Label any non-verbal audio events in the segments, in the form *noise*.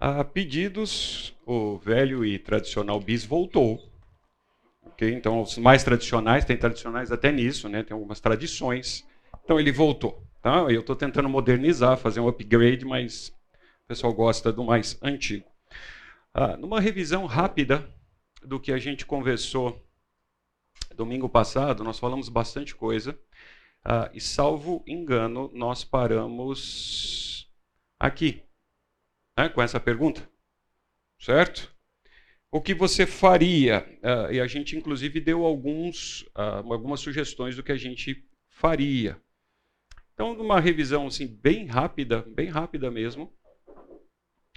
A pedidos, o velho e tradicional bis voltou. Okay? Então, os mais tradicionais, tem tradicionais até nisso, né? tem algumas tradições. Então, ele voltou. Tá? Eu estou tentando modernizar, fazer um upgrade, mas o pessoal gosta do mais antigo. Ah, numa revisão rápida do que a gente conversou domingo passado, nós falamos bastante coisa. Ah, e, salvo engano, nós paramos aqui né, com essa pergunta. Certo? O que você faria? Uh, e a gente, inclusive, deu alguns, uh, algumas sugestões do que a gente faria. Então, numa revisão assim, bem rápida, bem rápida mesmo,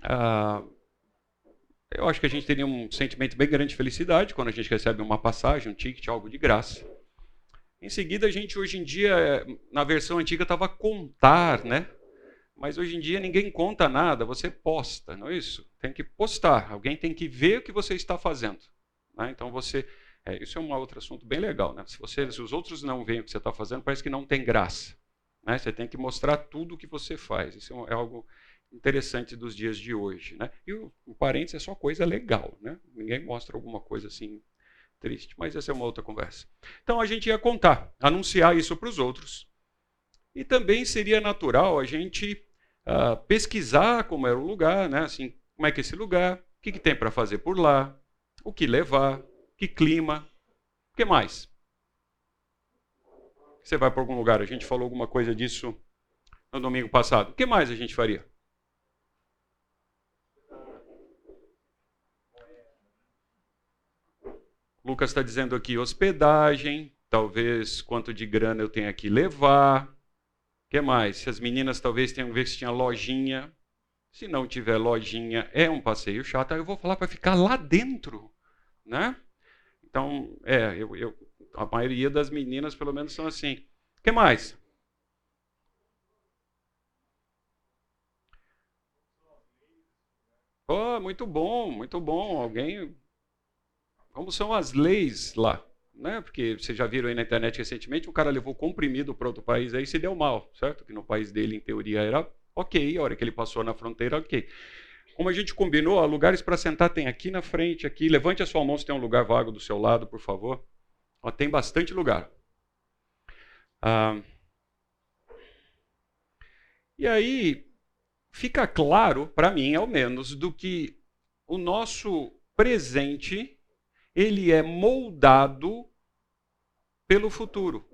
uh, eu acho que a gente teria um sentimento bem grande de felicidade quando a gente recebe uma passagem, um ticket, algo de graça. Em seguida, a gente hoje em dia, na versão antiga, estava contar, né? Mas hoje em dia ninguém conta nada, você posta, não é isso? Tem que postar, alguém tem que ver o que você está fazendo. Né? Então você. É, isso é um outro assunto bem legal. Né? Se, você, se os outros não veem o que você está fazendo, parece que não tem graça. Né? Você tem que mostrar tudo o que você faz. Isso é, é algo interessante dos dias de hoje. Né? E o, o parênteses é só coisa legal. Né? Ninguém mostra alguma coisa assim triste. Mas essa é uma outra conversa. Então a gente ia contar, anunciar isso para os outros. E também seria natural a gente uh, pesquisar como era o lugar, né? Assim, como é que é esse lugar, o que, que tem para fazer por lá, o que levar, que clima, o que mais? Você vai para algum lugar, a gente falou alguma coisa disso no domingo passado. O que mais a gente faria? Lucas está dizendo aqui hospedagem, talvez quanto de grana eu tenha que levar, que mais? Se as meninas talvez tenham ver se tinha lojinha. Se não tiver lojinha, é um passeio chato. Aí eu vou falar para ficar lá dentro, né? Então, é, eu, eu, a maioria das meninas, pelo menos, são assim. O que mais? Oh, muito bom, muito bom. Alguém. Como são as leis lá? Né? Porque vocês já viram aí na internet recentemente, o cara levou comprimido para outro país aí e se deu mal, certo? Que no país dele, em teoria, era ok, a hora que ele passou na fronteira, ok. Como a gente combinou, ó, lugares para sentar tem aqui na frente, aqui. Levante a sua mão se tem um lugar vago do seu lado, por favor. Ó, tem bastante lugar. Ah, e aí, fica claro, para mim, ao menos, do que o nosso presente ele é moldado pelo futuro.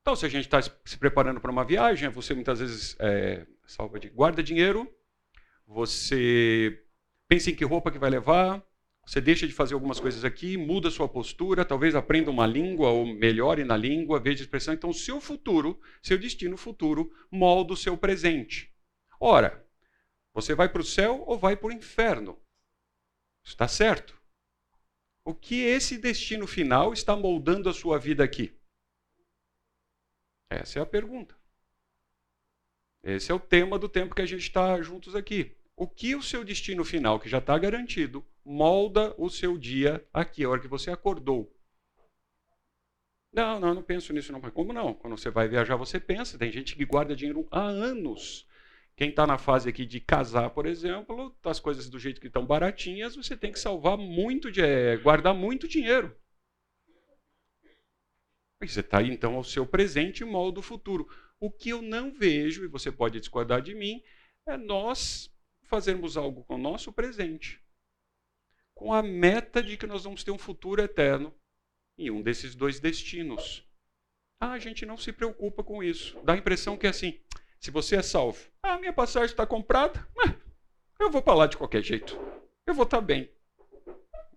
Então, se a gente está se preparando para uma viagem, você muitas vezes é, salva de guarda dinheiro, você pensa em que roupa que vai levar, você deixa de fazer algumas coisas aqui, muda sua postura, talvez aprenda uma língua ou melhore na língua, veja expressão. Então, seu futuro, seu destino futuro, molda o seu presente. Ora, você vai para o céu ou vai para o inferno? Está certo? O que esse destino final está moldando a sua vida aqui? Essa é a pergunta. Esse é o tema do tempo que a gente está juntos aqui. O que o seu destino final, que já está garantido, molda o seu dia aqui, a hora que você acordou? Não, não, não penso nisso não. Mas como não? Quando você vai viajar, você pensa. Tem gente que guarda dinheiro há anos. Quem está na fase aqui de casar, por exemplo, as coisas do jeito que estão baratinhas, você tem que salvar muito, de, é, guardar muito dinheiro. Você está então, ao seu presente e molda o futuro. O que eu não vejo, e você pode discordar de mim, é nós fazermos algo com o nosso presente, com a meta de que nós vamos ter um futuro eterno em um desses dois destinos. Ah, a gente não se preocupa com isso. Dá a impressão que é assim, se você é salvo, ah, minha passagem está comprada, eu vou para lá de qualquer jeito. Eu vou estar tá bem.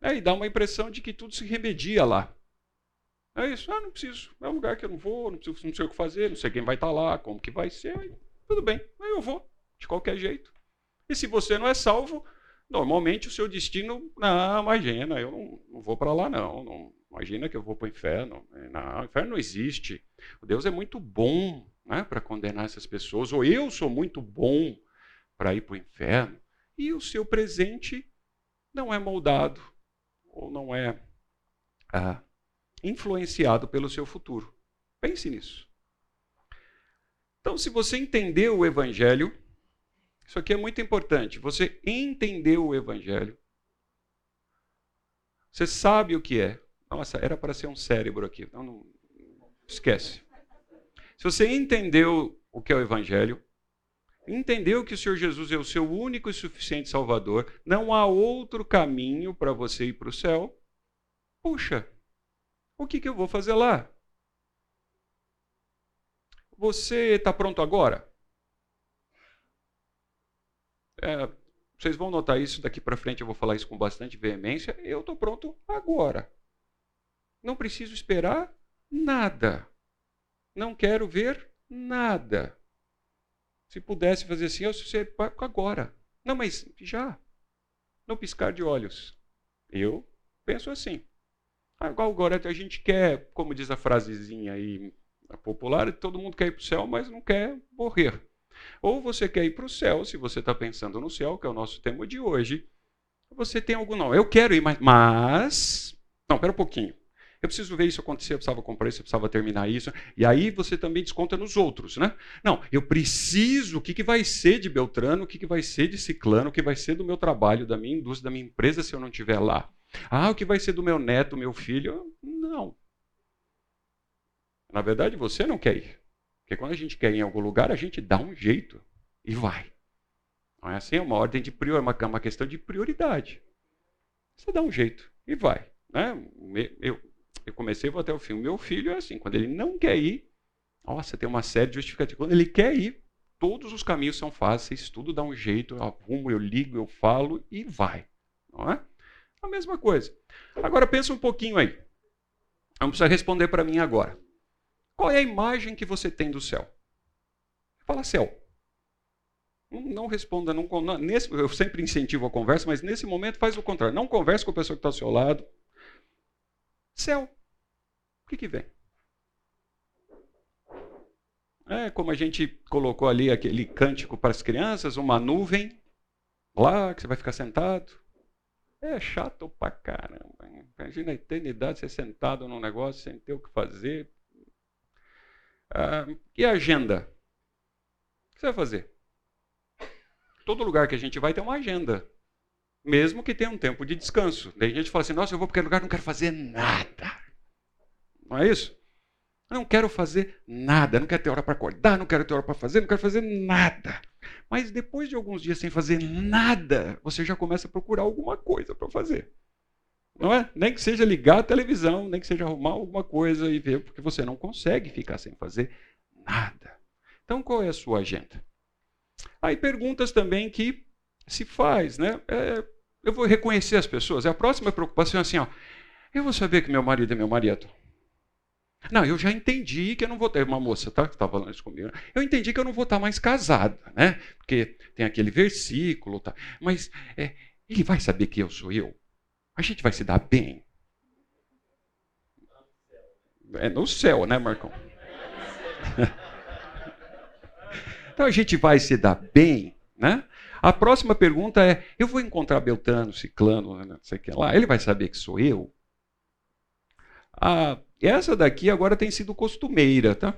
Aí dá uma impressão de que tudo se remedia lá. É isso, ah, não preciso. É um lugar que eu não vou, não, preciso, não sei o que fazer, não sei quem vai estar lá, como que vai ser. Aí, tudo bem, aí eu vou, de qualquer jeito. E se você não é salvo, normalmente o seu destino, não, imagina, eu não, não vou para lá não, não, Imagina que eu vou para o inferno. Não, o inferno não existe. O Deus é muito bom né, para condenar essas pessoas, ou eu sou muito bom para ir para o inferno. E o seu presente não é moldado, ou não é ah, influenciado pelo seu futuro. Pense nisso. Então, se você entendeu o Evangelho, Isso aqui é muito importante. Você entendeu o evangelho. Você sabe o que é. Nossa, era para ser um cérebro aqui. Não, não, esquece. Se você entendeu o que é o evangelho, entendeu que o Senhor Jesus é o seu único e suficiente Salvador, não há outro caminho para você ir para o céu, puxa, o que, que eu vou fazer lá? Você está pronto agora? É, vocês vão notar isso daqui para frente, eu vou falar isso com bastante veemência. Eu estou pronto agora. Não preciso esperar nada. Não quero ver nada. Se pudesse fazer assim, eu sei agora. Não, mas já. No piscar de olhos. Eu penso assim. Agora a gente quer, como diz a frasezinha aí popular, todo mundo quer ir para o céu, mas não quer morrer. Ou você quer ir para o céu, se você está pensando no céu, que é o nosso tema de hoje, você tem algum não. Eu quero ir, mas. mas... Não, espera um pouquinho. Eu preciso ver isso acontecer, eu precisava comprar isso, eu precisava terminar isso. E aí você também desconta nos outros, né? Não, eu preciso, o que, que vai ser de Beltrano, o que, que vai ser de Ciclano, o que vai ser do meu trabalho, da minha indústria, da minha empresa se eu não estiver lá. Ah, o que vai ser do meu neto, meu filho? Não. Na verdade, você não quer ir. Porque quando a gente quer ir em algum lugar, a gente dá um jeito e vai. Não é assim? É uma ordem de prior, uma, uma questão de prioridade. Você dá um jeito e vai. Né? Eu, eu comecei, vou até o fim. Meu filho é assim, quando ele não quer ir, nossa, tem uma série de justificativas. Quando ele quer ir, todos os caminhos são fáceis, tudo dá um jeito, eu arrumo, eu ligo, eu falo e vai. Não é? A mesma coisa. Agora pensa um pouquinho aí. Não precisa responder para mim agora. Qual é a imagem que você tem do céu? Fala céu. Não, responda, não, nesse, eu sempre incentivo a conversa, mas nesse momento faz o contrário. Não converse com a pessoa que está ao seu lado. Céu. O que, que vem? É como a gente colocou ali aquele cântico para as crianças, uma nuvem lá que você vai ficar sentado. É chato pra caramba. Imagina a eternidade você sentado num negócio sem ter o que fazer, ah, e a agenda? O que você vai fazer? Todo lugar que a gente vai tem uma agenda. Mesmo que tenha um tempo de descanso. A gente fala assim: nossa, eu vou para aquele lugar não quero fazer nada. Não é isso? Eu não quero fazer nada, não quero ter hora para acordar, não quero ter hora para fazer, não quero fazer nada. Mas depois de alguns dias sem fazer nada, você já começa a procurar alguma coisa para fazer. Não é? Nem que seja ligar a televisão, nem que seja arrumar alguma coisa e ver, porque você não consegue ficar sem fazer nada. Então, qual é a sua agenda? Aí perguntas também que se faz, né? É, eu vou reconhecer as pessoas. É a próxima preocupação assim, ó. Eu vou saber que meu marido é meu marido. Não, eu já entendi que eu não vou ter uma moça, tá? Que estava falando isso comigo. Eu entendi que eu não vou estar mais casada, né? Porque tem aquele versículo, tá? Mas é, ele vai saber que eu sou eu a gente vai se dar bem. É no céu, né, Marcão? *laughs* então a gente vai se dar bem, né? A próxima pergunta é: eu vou encontrar Beltano, Ciclano, né, não sei o que lá, ele vai saber que sou eu? Ah, essa daqui agora tem sido costumeira, tá?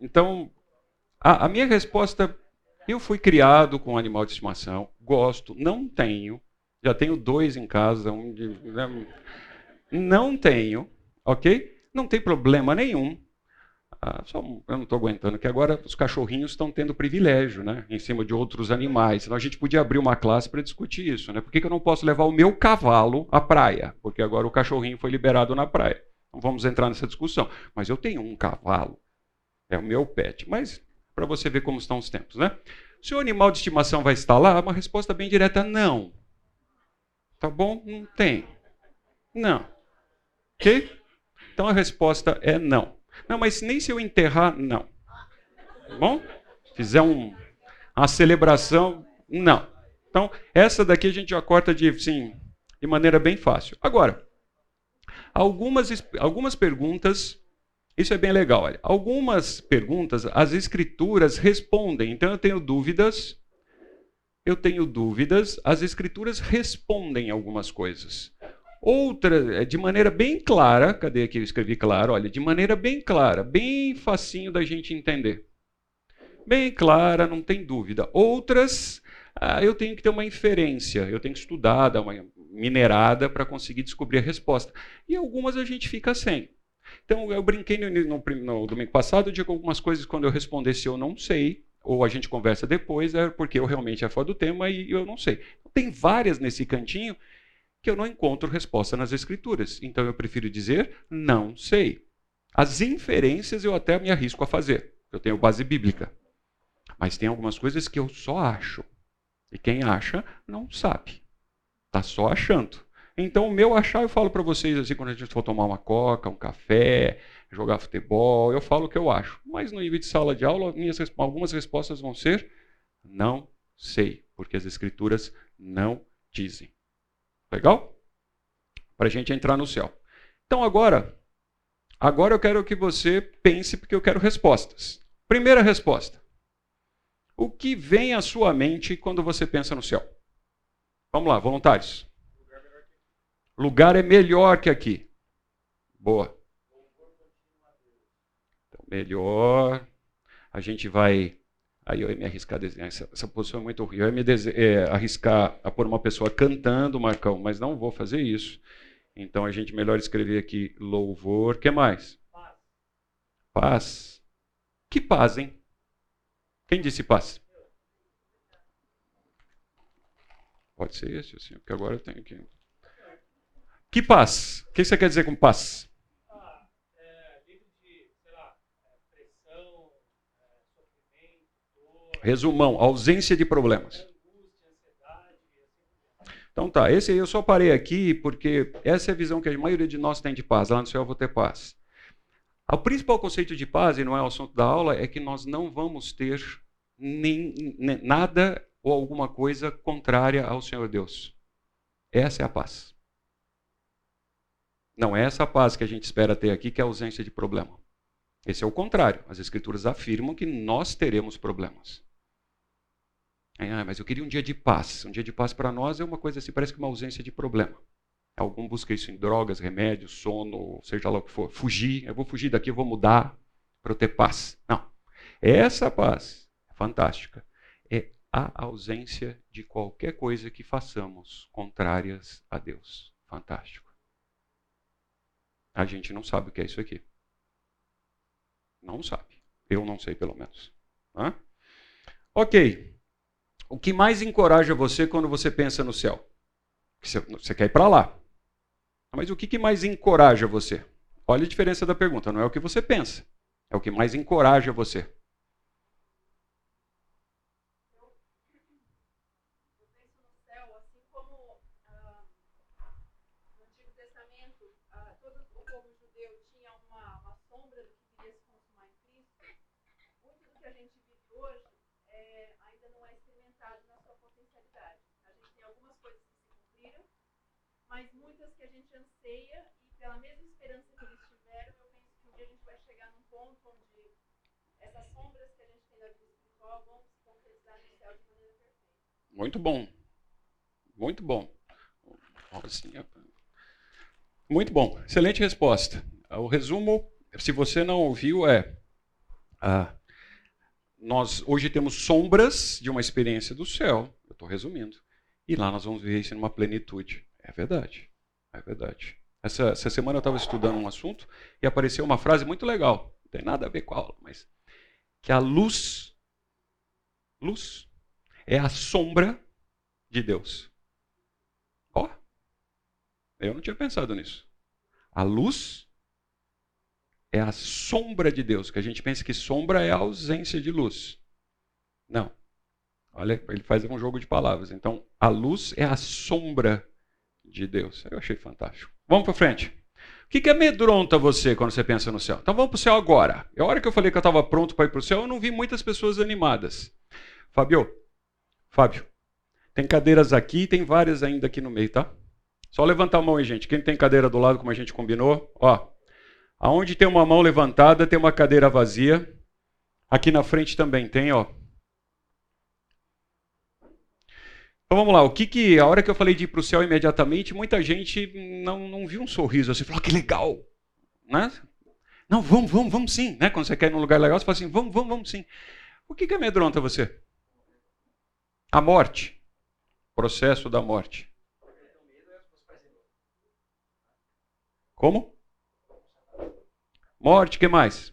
Então, a, a minha resposta eu fui criado com animal de estimação, gosto, não tenho. Já tenho dois em casa, um de, né? não tenho, ok? Não tem problema nenhum. Ah, só, eu não estou aguentando que agora os cachorrinhos estão tendo privilégio, né, em cima de outros animais. Então a gente podia abrir uma classe para discutir isso, né? Por que, que eu não posso levar o meu cavalo à praia? Porque agora o cachorrinho foi liberado na praia. Não vamos entrar nessa discussão. Mas eu tenho um cavalo, é o meu pet. Mas para você ver como estão os tempos, né? Se o animal de estimação vai estar lá, uma resposta bem direta: não. Tá bom? Não tem. Não. Ok? Então a resposta é não. Não, mas nem se eu enterrar, não. Tá bom? Fizer um, uma celebração, não. Então, essa daqui a gente já corta de, sim, de maneira bem fácil. Agora, algumas, algumas perguntas isso é bem legal. Olha. Algumas perguntas as escrituras respondem. Então eu tenho dúvidas. Eu tenho dúvidas. As escrituras respondem algumas coisas. Outra, é, de maneira bem clara, cadê aqui eu escrevi claro? Olha, de maneira bem clara, bem facinho da gente entender. bem clara, não tem dúvida. Outras, ah, eu tenho que ter uma inferência, eu tenho que estudar, dar uma minerada para conseguir descobrir a resposta. E algumas a gente fica sem. Então, eu brinquei no, no, no domingo passado, eu digo algumas coisas quando eu respondesse eu não sei, ou a gente conversa depois, é porque eu realmente é fora do tema e eu não sei. Tem várias nesse cantinho que eu não encontro resposta nas escrituras. Então eu prefiro dizer não sei. As inferências eu até me arrisco a fazer. Eu tenho base bíblica. Mas tem algumas coisas que eu só acho. E quem acha não sabe. Está só achando. Então, o meu achar, eu falo para vocês assim, quando a gente for tomar uma coca, um café, jogar futebol, eu falo o que eu acho. Mas no nível de sala de aula, minhas, algumas respostas vão ser não sei, porque as escrituras não dizem. Legal? Para a gente entrar no céu. Então agora, agora eu quero que você pense, porque eu quero respostas. Primeira resposta. O que vem à sua mente quando você pensa no céu? Vamos lá, voluntários. Lugar é melhor que aqui. Boa. Então, melhor. A gente vai Aí eu ia me arriscar a desenhar. Essa, essa posição é muito ruim. Eu ia me é, arriscar a pôr uma pessoa cantando, Marcão, mas não vou fazer isso. Então a gente melhor escrever aqui louvor. Que mais? Paz. Paz. Que paz, hein? Quem disse paz? Pode ser esse, assim, porque agora eu tenho que. Que paz? O que você quer dizer com paz? Resumão, ausência de problemas. Então tá, esse aí eu só parei aqui porque essa é a visão que a maioria de nós tem de paz. Lá no céu eu vou ter paz. O principal conceito de paz, e não é o assunto da aula, é que nós não vamos ter nem, nem, nada ou alguma coisa contrária ao Senhor Deus. Essa é a paz. Não é essa paz que a gente espera ter aqui, que é a ausência de problema. Esse é o contrário. As Escrituras afirmam que nós teremos problemas. Ah, mas eu queria um dia de paz. Um dia de paz para nós é uma coisa assim, parece que uma ausência de problema. Algum busca isso em drogas, remédios, sono, seja lá o que for. Fugir, eu vou fugir daqui, eu vou mudar para eu ter paz. Não. Essa paz é fantástica. É a ausência de qualquer coisa que façamos contrárias a Deus. Fantástico. A gente não sabe o que é isso aqui. Não sabe. Eu não sei, pelo menos. Hã? Ok. O que mais encoraja você quando você pensa no céu? Você quer ir para lá. Mas o que mais encoraja você? Olha a diferença da pergunta. Não é o que você pensa, é o que mais encoraja você. mas muitas que a gente anseia e pela mesma esperança que eles tiveram, eu penso que um dia a gente vai chegar num ponto onde essas sombras que a gente tem da vida espiritual vão se concretizar no céu de maneira perfeita. Muito bom. Muito bom. Assim, muito bom. Excelente resposta. O resumo, se você não ouviu, é. Ah, nós hoje temos sombras de uma experiência do céu. Eu estou resumindo. E lá nós vamos ver isso numa plenitude. É verdade. É verdade. Essa, essa semana eu estava estudando um assunto e apareceu uma frase muito legal. Não tem nada a ver com a aula, mas. Que a luz. Luz é a sombra de Deus. Ó. Oh, eu não tinha pensado nisso. A luz é a sombra de Deus, que a gente pensa que sombra é a ausência de luz. Não. Olha, ele faz um jogo de palavras. Então, a luz é a sombra de Deus. Eu achei fantástico. Vamos para frente. O que, que amedronta você quando você pensa no céu? Então vamos para o céu agora. E a hora que eu falei que eu estava pronto para ir para o céu, eu não vi muitas pessoas animadas. Fábio, Fábio, tem cadeiras aqui e tem várias ainda aqui no meio, tá? Só levantar a mão aí, gente. Quem tem cadeira do lado, como a gente combinou? Ó, aonde tem uma mão levantada, tem uma cadeira vazia. Aqui na frente também tem, ó. Então vamos lá, o que que, a hora que eu falei de ir para o céu imediatamente, muita gente não, não viu um sorriso assim, falou, oh, que legal, né? Não, vamos, vamos, vamos sim, né? Quando você quer ir num lugar legal, você fala assim, vamos, vamos, vamos sim. O que, que amedronta você? A morte. Processo da morte. Como? Morte, que mais?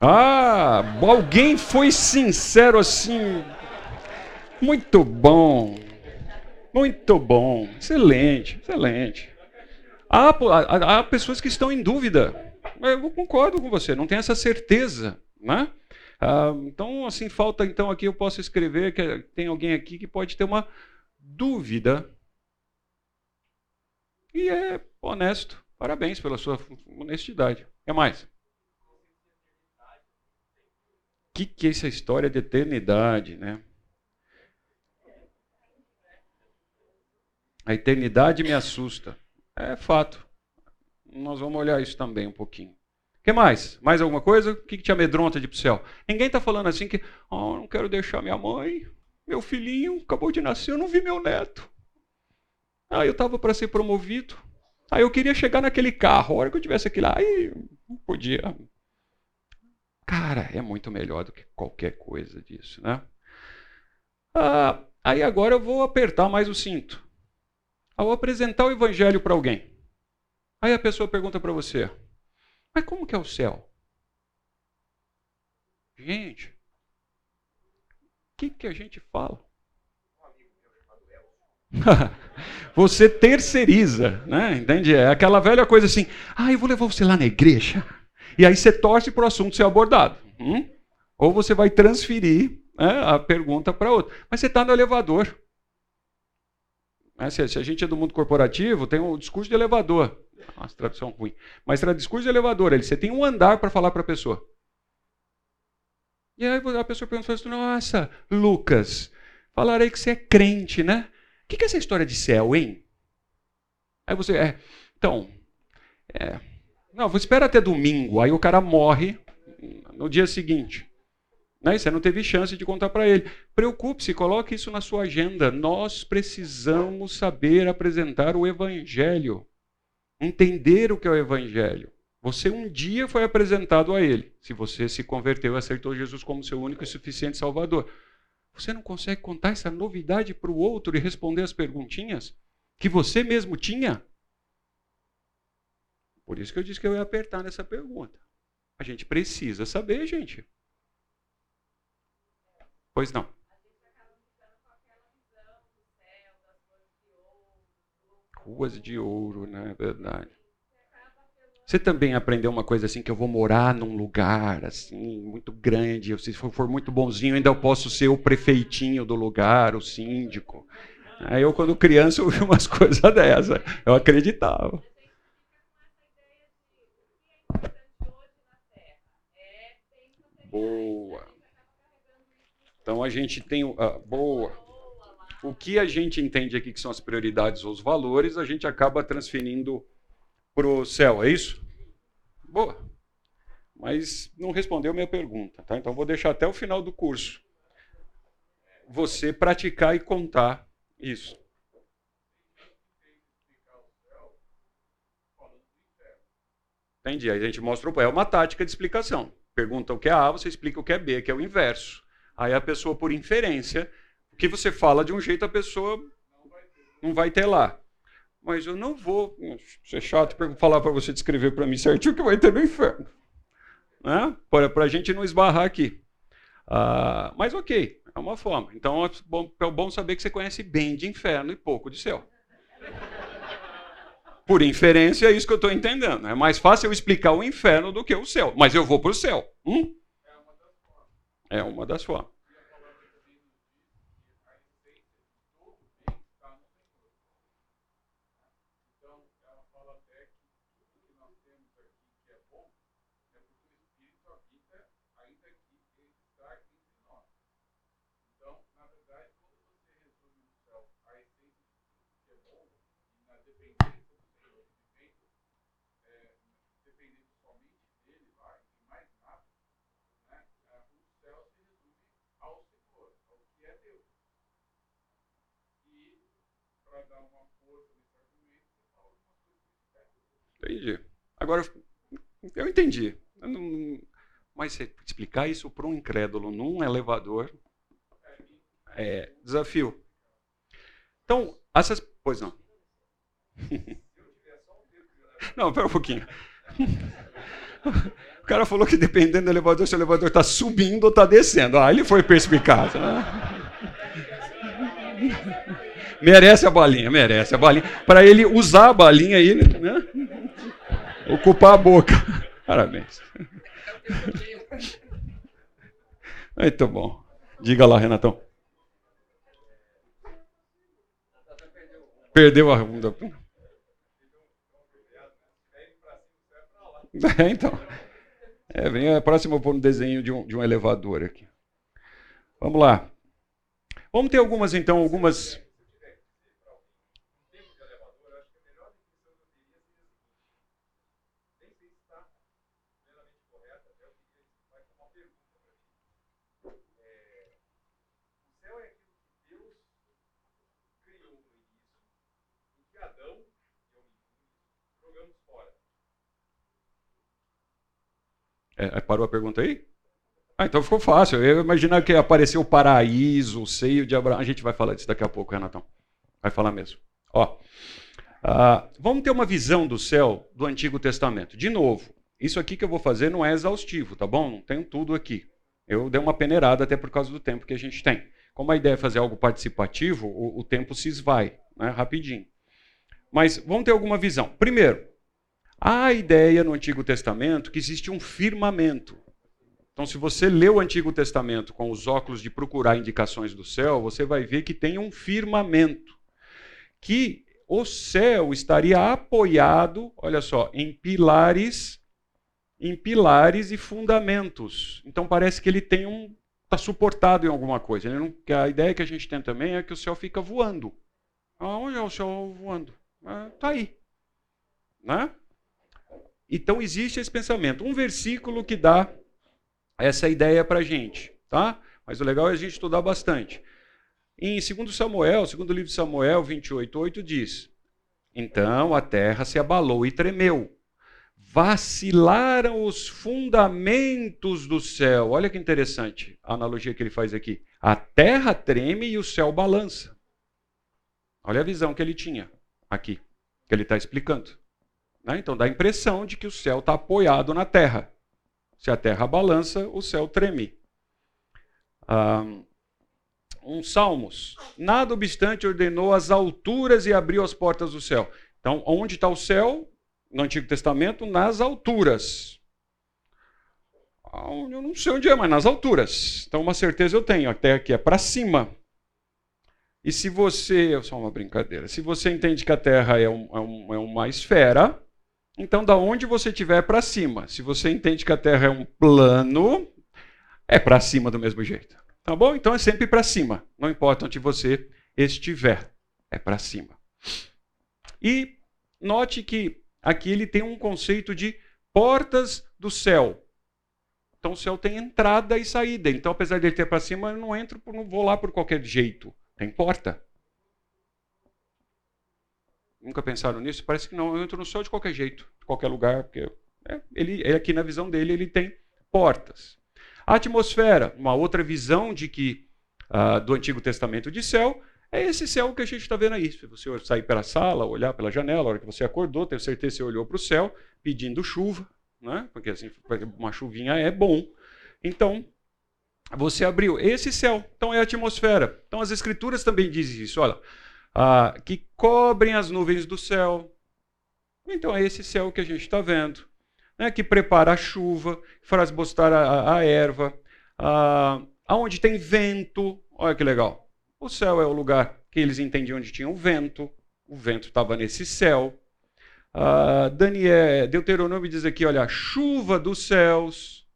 Ah, alguém foi sincero assim. Muito bom. Muito bom. Excelente, excelente. Há, há, há, pessoas que estão em dúvida. Eu concordo com você, não tem essa certeza. Né? Ah, então, assim, falta então aqui eu posso escrever que tem alguém aqui que pode ter uma dúvida. E é honesto. Parabéns pela sua honestidade. Que mais? O que, que é essa história de eternidade, né? A eternidade me assusta. É fato. Nós vamos olhar isso também um pouquinho. O que mais? Mais alguma coisa? O que, que te amedronta de ir pro céu? Ninguém está falando assim que, oh, não quero deixar minha mãe, meu filhinho acabou de nascer, eu não vi meu neto. Ah, eu estava para ser promovido. Ah, eu queria chegar naquele carro. A hora que eu tivesse aquele lá, aí não podia. Cara, é muito melhor do que qualquer coisa disso, né? Ah, aí agora eu vou apertar mais o cinto. Ao apresentar o evangelho para alguém, aí a pessoa pergunta para você: Mas como que é o céu? Gente, o que, que a gente fala? *laughs* você terceiriza, né? Entende? É aquela velha coisa assim: ah, eu vou levar você lá na igreja. E aí você torce para o assunto ser abordado. Hum? Ou você vai transferir né, a pergunta para outra. Mas você está no elevador. Né, se, a gente é do mundo corporativo, tem o discurso de elevador. Nossa, tradução ruim. Mas o discurso de elevador, ele, você tem um andar para falar para a pessoa. E aí a pessoa pergunta assim, nossa, Lucas, falarei que você é crente, né? O que é essa história de céu, hein? Aí você, é, então, é, não, espera até domingo, aí o cara morre no dia seguinte. Né? Você não teve chance de contar para ele. Preocupe-se, coloque isso na sua agenda. Nós precisamos saber apresentar o Evangelho, entender o que é o Evangelho. Você um dia foi apresentado a ele, se você se converteu e aceitou Jesus como seu único e suficiente Salvador. Você não consegue contar essa novidade para o outro e responder as perguntinhas que você mesmo tinha? Por isso que eu disse que eu ia apertar nessa pergunta. A gente precisa saber, gente. Pois não. Ruas de ouro, né? Verdade. Você também aprendeu uma coisa assim que eu vou morar num lugar assim muito grande. Se for muito bonzinho, ainda eu posso ser o prefeitinho do lugar, o síndico. Aí eu quando criança ouvi umas *laughs* coisas dessa. Eu acreditava. Boa. Então a gente tem. Uh, boa. O que a gente entende aqui que são as prioridades ou os valores, a gente acaba transferindo para o céu, é isso? Boa. Mas não respondeu minha pergunta, tá? Então vou deixar até o final do curso você praticar e contar isso. Entendi. Aí a gente mostra o. É uma tática de explicação. Pergunta o que é A, você explica o que é B, que é o inverso. Aí a pessoa, por inferência, o que você fala de um jeito, a pessoa não vai ter lá. Mas eu não vou ser chato falar para você descrever para mim certinho que vai ter no inferno. Né? Para a gente não esbarrar aqui. Ah, mas ok, é uma forma. Então é bom, é bom saber que você conhece bem de inferno e pouco de céu. Por inferência, é isso que eu estou entendendo. É mais fácil eu explicar o inferno do que o céu. Mas eu vou para o céu. Hum? É uma das formas. Entendi. Agora, eu entendi. Eu não, mas explicar isso para um incrédulo num elevador é desafio. Então, essas. Pois não. *laughs* Não, pera um pouquinho. *laughs* O cara falou que dependendo do elevador, se o elevador está subindo ou está descendo. Ah, ele foi perspicaz. Né? *laughs* Merece a balinha, merece a balinha. Para ele usar a balinha aí, né? Ocupar a boca. *laughs* Parabéns. Muito bom. Diga lá, Renatão. Perdeu a bunda. É, então. É, vem a próxima por um desenho de um, de um elevador aqui. Vamos lá. Vamos ter algumas, então, algumas É, é, parou a pergunta aí? Ah, então ficou fácil. Eu imaginava que apareceu o paraíso, o seio de Abraão. A gente vai falar disso daqui a pouco, Renatão. Vai falar mesmo. Ó, uh, vamos ter uma visão do céu do Antigo Testamento. De novo, isso aqui que eu vou fazer não é exaustivo, tá bom? Não tenho tudo aqui. Eu dei uma peneirada até por causa do tempo que a gente tem. Como a ideia é fazer algo participativo, o, o tempo se esvai, né, rapidinho. Mas vamos ter alguma visão. Primeiro, Há a ideia no Antigo Testamento que existe um firmamento. Então, se você lê o Antigo Testamento com os óculos de procurar indicações do céu, você vai ver que tem um firmamento. Que o céu estaria apoiado, olha só, em pilares, em pilares e fundamentos. Então parece que ele tem um está suportado em alguma coisa. A ideia que a gente tem também é que o céu fica voando. Onde é o céu voando? Está ah, aí. Né? Então existe esse pensamento. Um versículo que dá essa ideia para a gente, tá? Mas o legal é a gente estudar bastante. Em 2 Samuel, segundo livro de Samuel 28:8 diz: Então a terra se abalou e tremeu. Vacilaram os fundamentos do céu. Olha que interessante a analogia que ele faz aqui. A terra treme e o céu balança. Olha a visão que ele tinha aqui, que ele está explicando. Né? Então dá a impressão de que o céu está apoiado na terra. Se a terra balança, o céu treme. Um, Salmos. Nada obstante, ordenou as alturas e abriu as portas do céu. Então, onde está o céu? No Antigo Testamento, nas alturas. Eu não sei onde é, mas nas alturas. Então, uma certeza eu tenho, até aqui é para cima. E se você, só uma brincadeira, se você entende que a Terra é, um, é, um, é uma esfera, então, da onde você estiver para cima. Se você entende que a Terra é um plano, é para cima do mesmo jeito. Tá bom? Então é sempre para cima. Não importa onde você estiver, é para cima. E note que aqui ele tem um conceito de portas do céu. Então o céu tem entrada e saída. Então, apesar de ele ter para cima, eu não entro, não vou lá por qualquer jeito. Tem porta. Nunca pensaram nisso? Parece que não. Eu entro no céu de qualquer jeito, de qualquer lugar, porque é, ele, ele aqui na visão dele ele tem portas. A atmosfera, uma outra visão de que uh, do Antigo Testamento de céu, é esse céu que a gente está vendo aí. Se você sair pela sala, olhar pela janela, a hora que você acordou, tenho certeza que você olhou para o céu pedindo chuva, né? porque assim, uma chuvinha é bom. Então, você abriu esse céu. Então, é a atmosfera. Então, as escrituras também dizem isso. Olha, ah, que cobrem as nuvens do céu. Então é esse céu que a gente está vendo, né, que prepara a chuva, faz bostar a, a erva, ah, aonde tem vento. Olha que legal. O céu é o lugar que eles entendiam onde tinha o vento. O vento estava nesse céu. Ah, Daniel, Deuteronômio diz aqui, olha, chuva dos céus.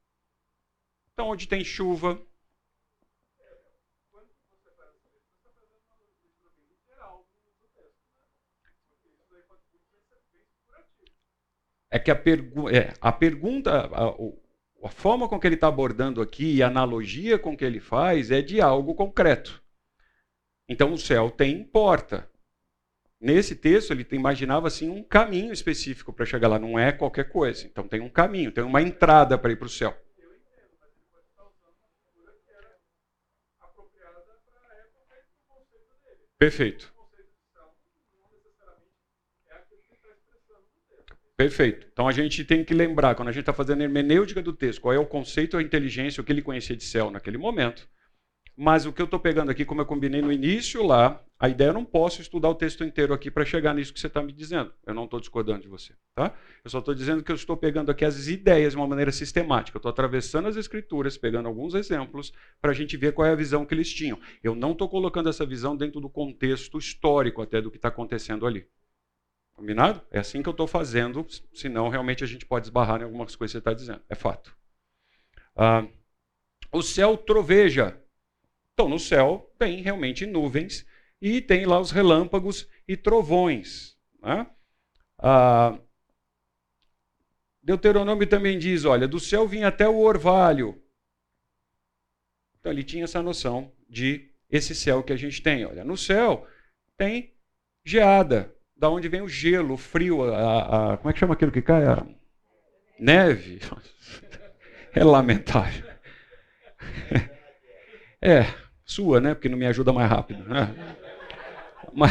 Então, onde tem chuva, É que a, pergu é, a pergunta, a, a forma com que ele está abordando aqui e a analogia com que ele faz é de algo concreto. Então o céu tem porta. Nesse texto ele imaginava assim um caminho específico para chegar lá, não é qualquer coisa. Então tem um caminho, tem uma entrada para ir para o céu. Perfeito. Perfeito. Então a gente tem que lembrar, quando a gente está fazendo a hermenêutica do texto, qual é o conceito, a inteligência, o que ele conhecia de céu naquele momento. Mas o que eu estou pegando aqui, como eu combinei no início lá, a ideia eu não posso estudar o texto inteiro aqui para chegar nisso que você está me dizendo. Eu não estou discordando de você. Tá? Eu só estou dizendo que eu estou pegando aqui as ideias de uma maneira sistemática. Eu estou atravessando as escrituras, pegando alguns exemplos, para a gente ver qual é a visão que eles tinham. Eu não estou colocando essa visão dentro do contexto histórico até do que está acontecendo ali. Combinado? É assim que eu estou fazendo, senão realmente a gente pode esbarrar em algumas coisas que você está dizendo. É fato. Ah, o céu troveja. Então, no céu tem realmente nuvens e tem lá os relâmpagos e trovões. Né? Ah, Deuteronômio também diz: olha, do céu vinha até o orvalho. Então, ele tinha essa noção de esse céu que a gente tem. Olha, no céu tem geada da onde vem o gelo, o frio, a, a, como é que chama aquilo que cai? A neve. *laughs* É lamentável. *laughs* É, sua, né? Porque não me ajuda mais rápido. Né? Mas...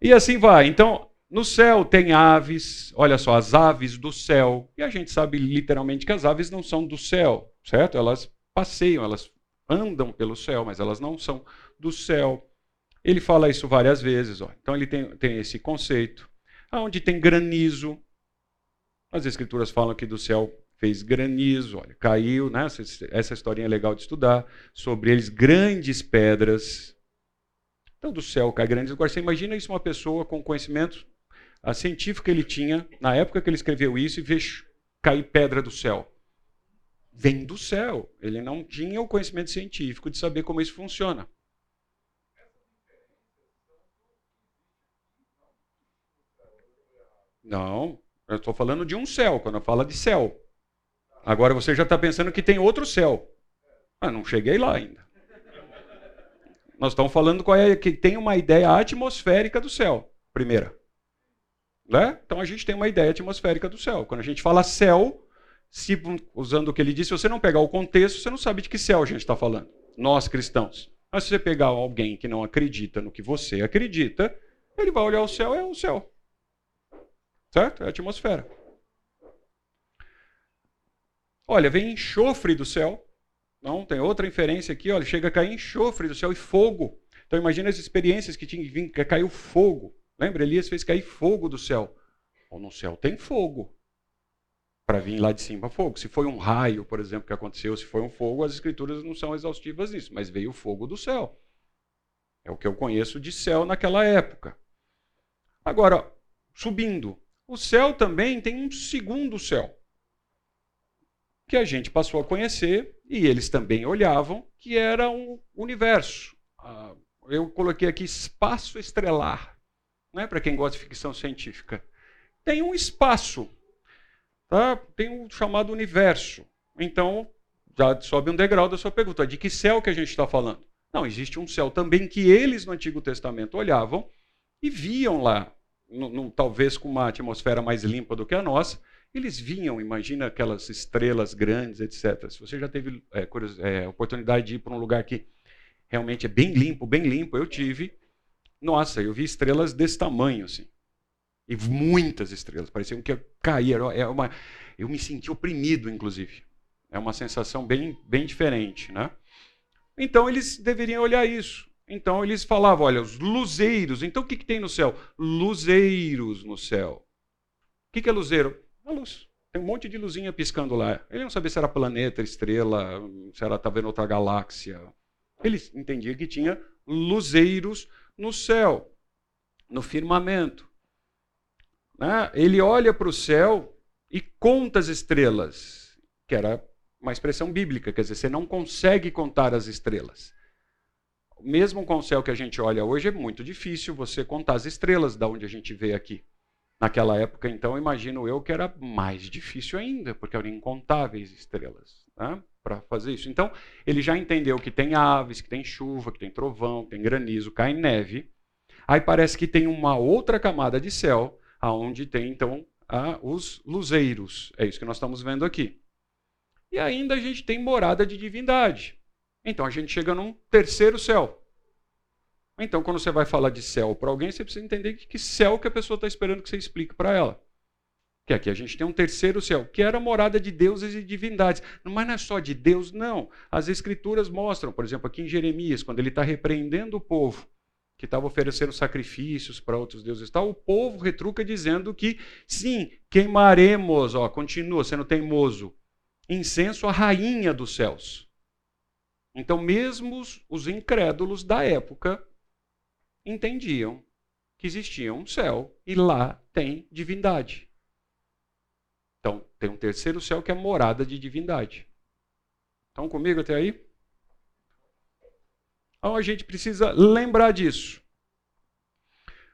E assim vai. Então, no céu tem aves, olha só, as aves do céu. E a gente sabe literalmente que as aves não são do céu, certo? Elas passeiam, elas andam pelo céu, mas elas não são do céu. Ele fala isso várias vezes. Ó. Então ele tem, tem esse conceito. Onde tem granizo, as escrituras falam que do céu fez granizo, olha, caiu, né? Essa, essa historinha é legal de estudar, sobre eles grandes pedras. Então do céu cai granizo. Agora você imagina isso uma pessoa com conhecimento a científico que ele tinha, na época que ele escreveu isso, e vê cair pedra do céu. Vem do céu. Ele não tinha o conhecimento científico de saber como isso funciona. Não, eu estou falando de um céu, quando eu falo de céu. Agora você já está pensando que tem outro céu. Ah, não cheguei lá ainda. Nós estamos falando qual é, que tem uma ideia atmosférica do céu, primeira. Né? Então a gente tem uma ideia atmosférica do céu. Quando a gente fala céu, se, usando o que ele disse, se você não pegar o contexto, você não sabe de que céu a gente está falando. Nós cristãos. Mas se você pegar alguém que não acredita no que você acredita, ele vai olhar o céu, é o céu. Certo? É a atmosfera. Olha, vem enxofre do céu. Não, tem outra inferência aqui, olha, chega a cair enxofre do céu e fogo. Então imagina as experiências que tinha que caiu fogo. Lembra? Elias fez cair fogo do céu. Ou no céu tem fogo. Para vir lá de cima fogo. Se foi um raio, por exemplo, que aconteceu, se foi um fogo, as escrituras não são exaustivas nisso, mas veio fogo do céu. É o que eu conheço de céu naquela época. Agora, subindo, o céu também tem um segundo céu, que a gente passou a conhecer e eles também olhavam, que era um universo. Ah, eu coloquei aqui espaço estrelar, né, para quem gosta de ficção científica. Tem um espaço, tá? tem um chamado universo. Então, já sobe um degrau da sua pergunta. De que céu que a gente está falando? Não, existe um céu também que eles no Antigo Testamento olhavam e viam lá talvez com uma atmosfera mais limpa do que a nossa, eles vinham, imagina aquelas estrelas grandes, etc. Se você já teve é, é, oportunidade de ir para um lugar que realmente é bem limpo, bem limpo, eu tive. Nossa, eu vi estrelas desse tamanho, assim. E muitas estrelas, pareciam que caía. É uma, eu me senti oprimido, inclusive. É uma sensação bem, bem diferente, né? Então eles deveriam olhar isso. Então eles falavam: olha, os luzeiros. Então o que, que tem no céu? Luzeiros no céu. O que, que é luzeiro? A luz. Tem um monte de luzinha piscando lá. Ele não sabia se era planeta, estrela, se era estava vendo outra galáxia. Ele entendia que tinha luzeiros no céu, no firmamento. Né? Ele olha para o céu e conta as estrelas, que era uma expressão bíblica, quer dizer, você não consegue contar as estrelas mesmo com o céu que a gente olha hoje, é muito difícil você contar as estrelas da onde a gente vê aqui. Naquela época, então, imagino eu que era mais difícil ainda, porque eram incontáveis estrelas né, para fazer isso. Então, ele já entendeu que tem aves, que tem chuva, que tem trovão, que tem granizo, cai neve. Aí parece que tem uma outra camada de céu, aonde tem, então, os luzeiros. É isso que nós estamos vendo aqui. E ainda a gente tem morada de divindade. Então a gente chega num terceiro céu. Então, quando você vai falar de céu para alguém, você precisa entender que céu que a pessoa está esperando que você explique para ela. Que aqui a gente tem um terceiro céu, que era a morada de deuses e divindades. Mas não é só de Deus, não. As escrituras mostram, por exemplo, aqui em Jeremias, quando ele está repreendendo o povo que estava oferecendo sacrifícios para outros deuses tal, o povo retruca dizendo que sim, queimaremos, ó, continua sendo teimoso, incenso à rainha dos céus. Então, mesmo os incrédulos da época entendiam que existia um céu e lá tem divindade. Então, tem um terceiro céu que é morada de divindade. Estão comigo até aí? Então, a gente precisa lembrar disso.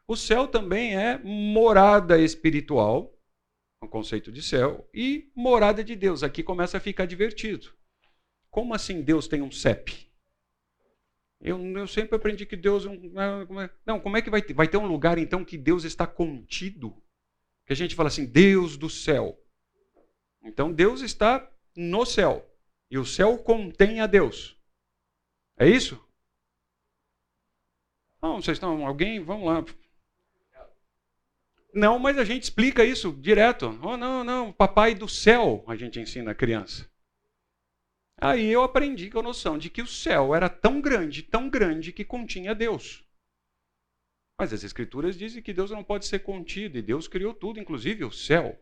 O céu também é morada espiritual, o conceito de céu, e morada de Deus. Aqui começa a ficar divertido. Como assim Deus tem um CEP? Eu, eu sempre aprendi que Deus. Não, como é que vai ter? Vai ter um lugar então que Deus está contido? Que a gente fala assim, Deus do céu. Então Deus está no céu. E o céu contém a Deus. É isso? Não, vocês estão. Alguém? Vamos lá. Não, mas a gente explica isso direto. Oh, não, não, papai do céu, a gente ensina a criança. Aí eu aprendi com a noção de que o céu era tão grande, tão grande, que continha Deus. Mas as Escrituras dizem que Deus não pode ser contido, e Deus criou tudo, inclusive o céu.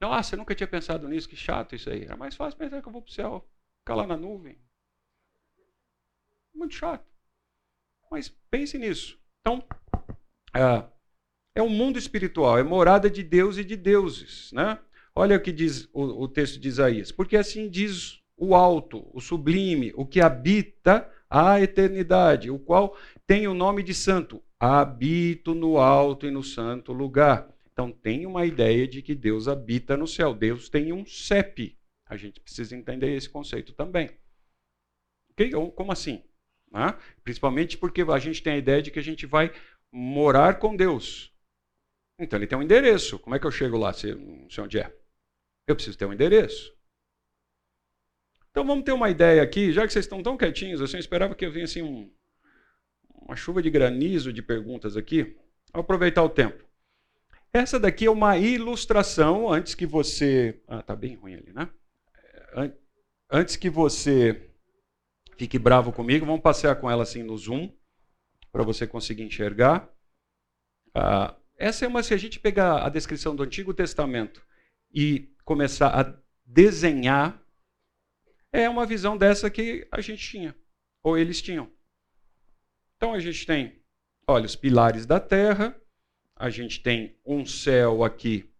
Nossa, eu nunca tinha pensado nisso, que chato isso aí. Era mais fácil pensar que eu vou para o céu, ficar lá na nuvem. Muito chato. Mas pense nisso. Então, é, é um mundo espiritual, é morada de Deus e de deuses. Né? Olha o que diz o, o texto de Isaías. Porque assim diz o alto, o sublime, o que habita a eternidade, o qual tem o nome de santo. Habito no alto e no santo lugar. Então tem uma ideia de que Deus habita no céu. Deus tem um CEP. A gente precisa entender esse conceito também. Okay? Como assim? Principalmente porque a gente tem a ideia de que a gente vai morar com Deus. Então ele tem um endereço. Como é que eu chego lá se não sei onde é? Eu preciso ter um endereço. Então vamos ter uma ideia aqui, já que vocês estão tão quietinhos, assim, eu esperava que eu vinha assim um, uma chuva de granizo de perguntas aqui. Vou aproveitar o tempo. Essa daqui é uma ilustração, antes que você. Ah, tá bem ruim ali, né? Antes que você fique bravo comigo, vamos passear com ela assim no zoom, para você conseguir enxergar. Ah, essa é uma, se a gente pegar a descrição do Antigo Testamento e começar a desenhar, é uma visão dessa que a gente tinha, ou eles tinham. Então a gente tem, olha, os pilares da terra, a gente tem um céu aqui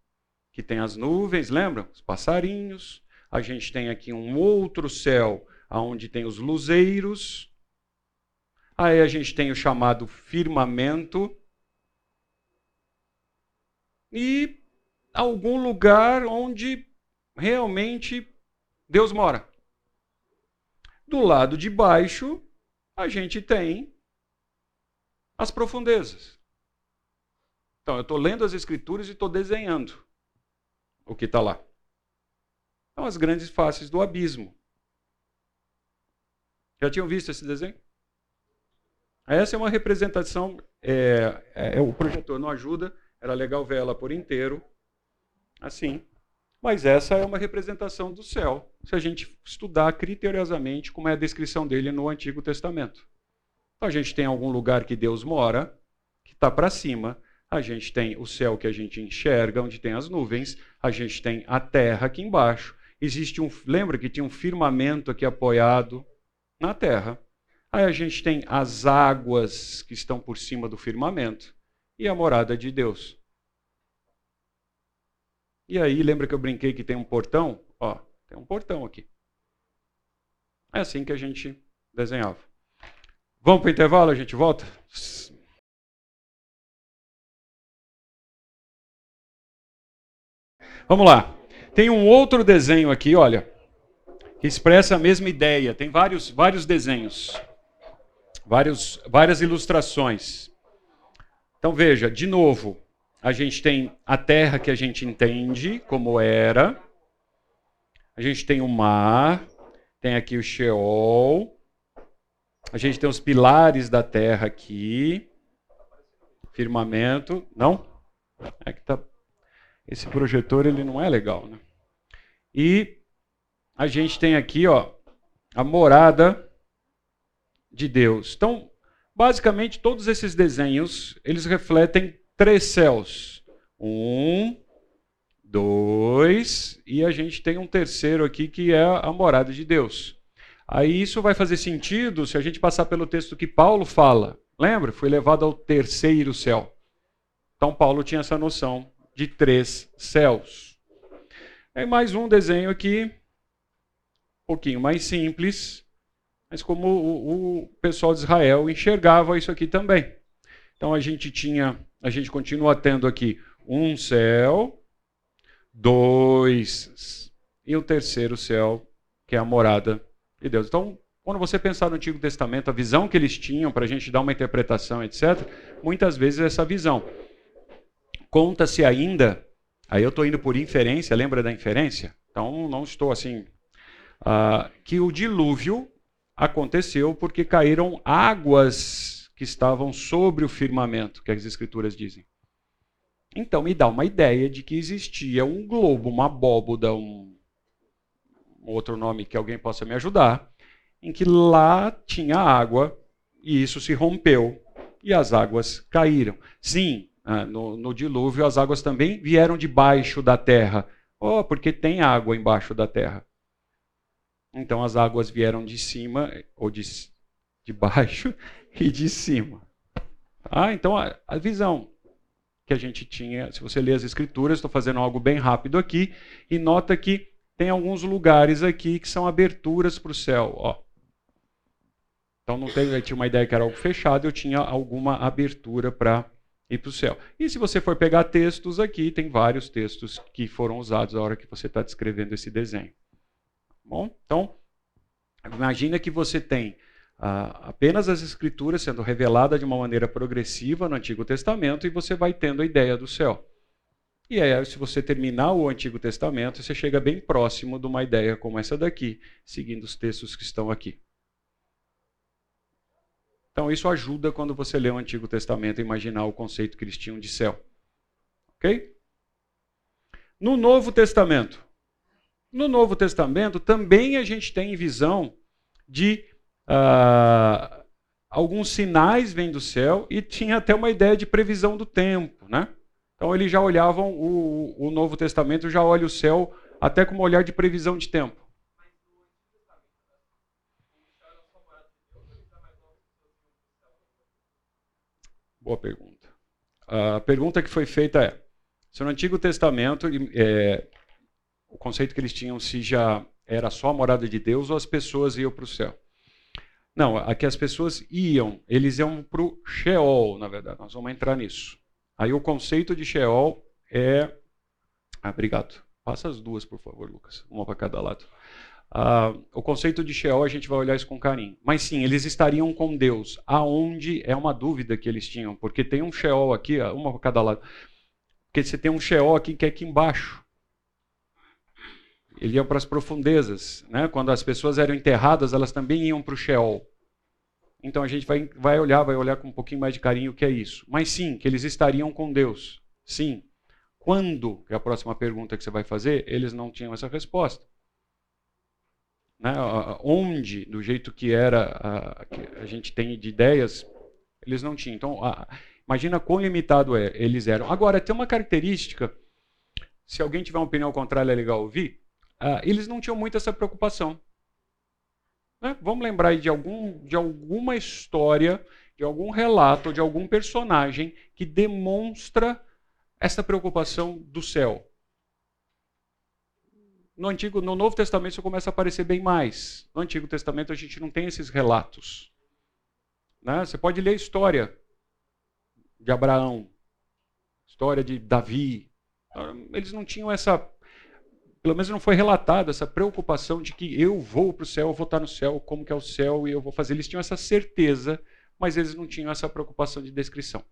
que tem as nuvens, lembram? Os passarinhos. A gente tem aqui um outro céu onde tem os luzeiros. Aí a gente tem o chamado firmamento. E algum lugar onde realmente Deus mora. Do lado de baixo, a gente tem as profundezas. Então, eu estou lendo as Escrituras e estou desenhando o que está lá. São as grandes faces do abismo. Já tinham visto esse desenho? Essa é uma representação. É, é, o projetor não ajuda, era legal ver ela por inteiro assim. Mas essa é uma representação do céu, se a gente estudar criteriosamente como é a descrição dele no Antigo Testamento. Então a gente tem algum lugar que Deus mora, que está para cima, a gente tem o céu que a gente enxerga, onde tem as nuvens, a gente tem a terra aqui embaixo. Existe um, lembra que tinha um firmamento aqui apoiado na terra. Aí a gente tem as águas que estão por cima do firmamento e a morada de Deus. E aí, lembra que eu brinquei que tem um portão? Ó, tem um portão aqui. É assim que a gente desenhava. Vamos para o intervalo, a gente volta? Vamos lá. Tem um outro desenho aqui, olha, que expressa a mesma ideia. Tem vários, vários desenhos, vários, várias ilustrações. Então veja, de novo, a gente tem a terra que a gente entende como era, a gente tem o mar, tem aqui o Sheol, a gente tem os pilares da terra aqui, firmamento, não? É que tá esse projetor ele não é legal, né? E a gente tem aqui, ó, a morada de Deus. Então, basicamente todos esses desenhos, eles refletem três céus. Um, dois, e a gente tem um terceiro aqui que é a morada de Deus. Aí isso vai fazer sentido se a gente passar pelo texto que Paulo fala. Lembra? Foi levado ao terceiro céu. Então Paulo tinha essa noção de três céus. É mais um desenho aqui, um pouquinho mais simples, mas como o, o pessoal de Israel enxergava isso aqui também. Então a gente tinha, a gente continua tendo aqui um céu, dois e o terceiro céu, que é a morada de Deus. Então, quando você pensar no Antigo Testamento, a visão que eles tinham para a gente dar uma interpretação, etc., muitas vezes é essa visão. Conta-se ainda, aí eu estou indo por inferência, lembra da inferência? Então não estou assim. Uh, que o dilúvio aconteceu porque caíram águas que estavam sobre o firmamento, que as escrituras dizem. Então me dá uma ideia de que existia um globo, uma abóboda, um outro nome que alguém possa me ajudar, em que lá tinha água e isso se rompeu e as águas caíram. Sim, ah, no, no, dilúvio, as águas também vieram debaixo da terra. Oh, porque tem água embaixo da terra. Então as águas vieram de cima, ou de, de baixo *laughs* e de cima. Ah, então a, a visão que a gente tinha, se você ler as escrituras, estou fazendo algo bem rápido aqui, e nota que tem alguns lugares aqui que são aberturas para o céu. Ó. Então não tem, eu tinha uma ideia que era algo fechado, eu tinha alguma abertura para ir para o céu. E se você for pegar textos aqui, tem vários textos que foram usados na hora que você está descrevendo esse desenho. Bom, então, imagina que você tem ah, apenas as escrituras sendo reveladas de uma maneira progressiva no Antigo Testamento e você vai tendo a ideia do céu. E aí, se você terminar o Antigo Testamento, você chega bem próximo de uma ideia como essa daqui, seguindo os textos que estão aqui. Então, isso ajuda quando você lê o Antigo Testamento a imaginar o conceito que eles tinham de céu. Ok? No Novo Testamento. No Novo Testamento também a gente tem visão de uh, alguns sinais vêm do céu e tinha até uma ideia de previsão do tempo, né? Então eles já olhavam o, o Novo Testamento já olha o céu até com um olhar de previsão de tempo. Boa pergunta. A pergunta que foi feita é: se no Antigo Testamento é, o conceito que eles tinham se já era só a morada de Deus ou as pessoas iam para o céu? Não, aqui as pessoas iam, eles iam para o Sheol, na verdade. Nós vamos entrar nisso. Aí o conceito de Sheol é. Ah, obrigado. Passa as duas, por favor, Lucas. Uma para cada lado. Uh, o conceito de Sheol a gente vai olhar isso com carinho. Mas sim, eles estariam com Deus. Aonde é uma dúvida que eles tinham, porque tem um Sheol aqui, uma para cada lado. Porque você tem um Sheol aqui que é aqui embaixo. Ele ia para as profundezas. Né? Quando as pessoas eram enterradas, elas também iam para o Sheol. Então a gente vai, vai olhar, vai olhar com um pouquinho mais de carinho o que é isso. Mas sim, que eles estariam com Deus. Sim. Quando, que é a próxima pergunta que você vai fazer, eles não tinham essa resposta né, onde, do jeito que era, a, que a gente tem de ideias, eles não tinham. Então, a, imagina quão limitado é, eles eram. Agora, tem uma característica, se alguém tiver uma opinião contrária, é legal ouvir, uh, eles não tinham muito essa preocupação. Né? Vamos lembrar de, algum, de alguma história, de algum relato, de algum personagem que demonstra essa preocupação do céu no Antigo, no Novo Testamento isso começa a aparecer bem mais. No Antigo Testamento a gente não tem esses relatos. Né? Você pode ler a história de Abraão, história de Davi. Eles não tinham essa, pelo menos não foi relatado essa preocupação de que eu vou para o céu, eu vou estar no céu, como que é o céu e eu vou fazer. Eles tinham essa certeza, mas eles não tinham essa preocupação de descrição.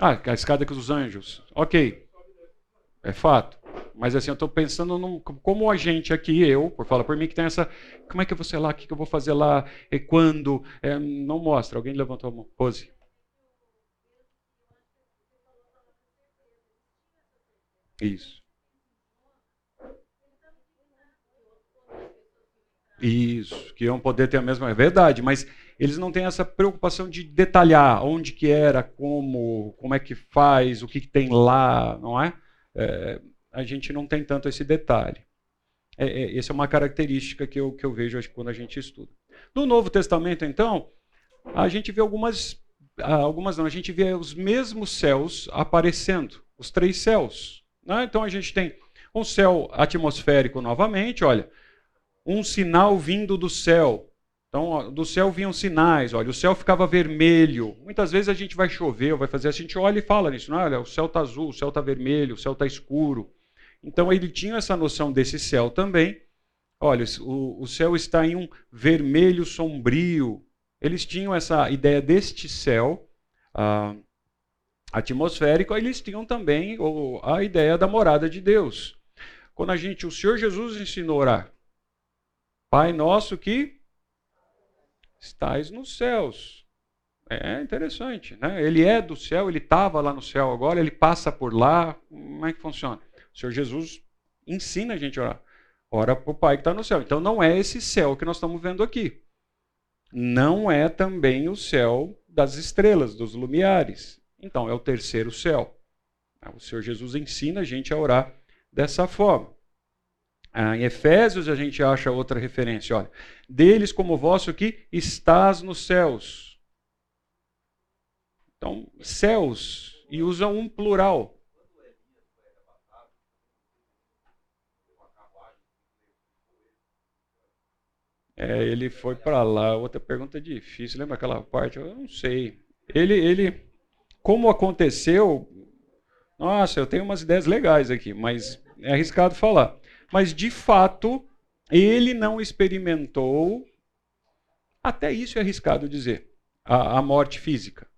Ah, a escada com os anjos. Ok. É fato. Mas assim, eu estou pensando num, como a gente aqui, eu, por falar por mim, que tem essa. Como é que eu vou ser lá? O que, que eu vou fazer lá? E quando? É, não mostra. Alguém levantou a mão. Pose. Isso. Isso, que iam poder ter a mesma. É verdade, mas eles não têm essa preocupação de detalhar onde que era, como, como é que faz, o que, que tem lá, não é? é? A gente não tem tanto esse detalhe. É, é, essa é uma característica que eu, que eu vejo quando a gente estuda. No Novo Testamento, então, a gente vê algumas, ah, algumas não, a gente vê os mesmos céus aparecendo, os três céus. Né? Então a gente tem um céu atmosférico novamente, olha, um sinal vindo do céu. Então, do céu vinham sinais, olha, o céu ficava vermelho. Muitas vezes a gente vai chover, vai fazer a gente olha e fala nisso, não, olha, o céu está azul, o céu está vermelho, o céu está escuro. Então ele tinha essa noção desse céu também. Olha, o, o céu está em um vermelho sombrio. Eles tinham essa ideia deste céu ah, atmosférico, eles tinham também a ideia da morada de Deus. Quando a gente, o Senhor Jesus ensinou a orar, Pai nosso que estais nos céus. É interessante, né? Ele é do céu, ele estava lá no céu agora, ele passa por lá. Como é que funciona? O Senhor Jesus ensina a gente a orar. Ora para o Pai que está no céu. Então não é esse céu que nós estamos vendo aqui. Não é também o céu das estrelas, dos lumiares. Então é o terceiro céu. O Senhor Jesus ensina a gente a orar dessa forma. Ah, em Efésios a gente acha outra referência, olha. Deles como vosso que estás nos céus. Então, céus, e usa um plural. É, ele foi para lá. Outra pergunta difícil. Lembra aquela parte? Eu não sei. Ele, ele, como aconteceu? Nossa, eu tenho umas ideias legais aqui, mas é arriscado falar mas de fato ele não experimentou, até isso é arriscado dizer, a, a morte física.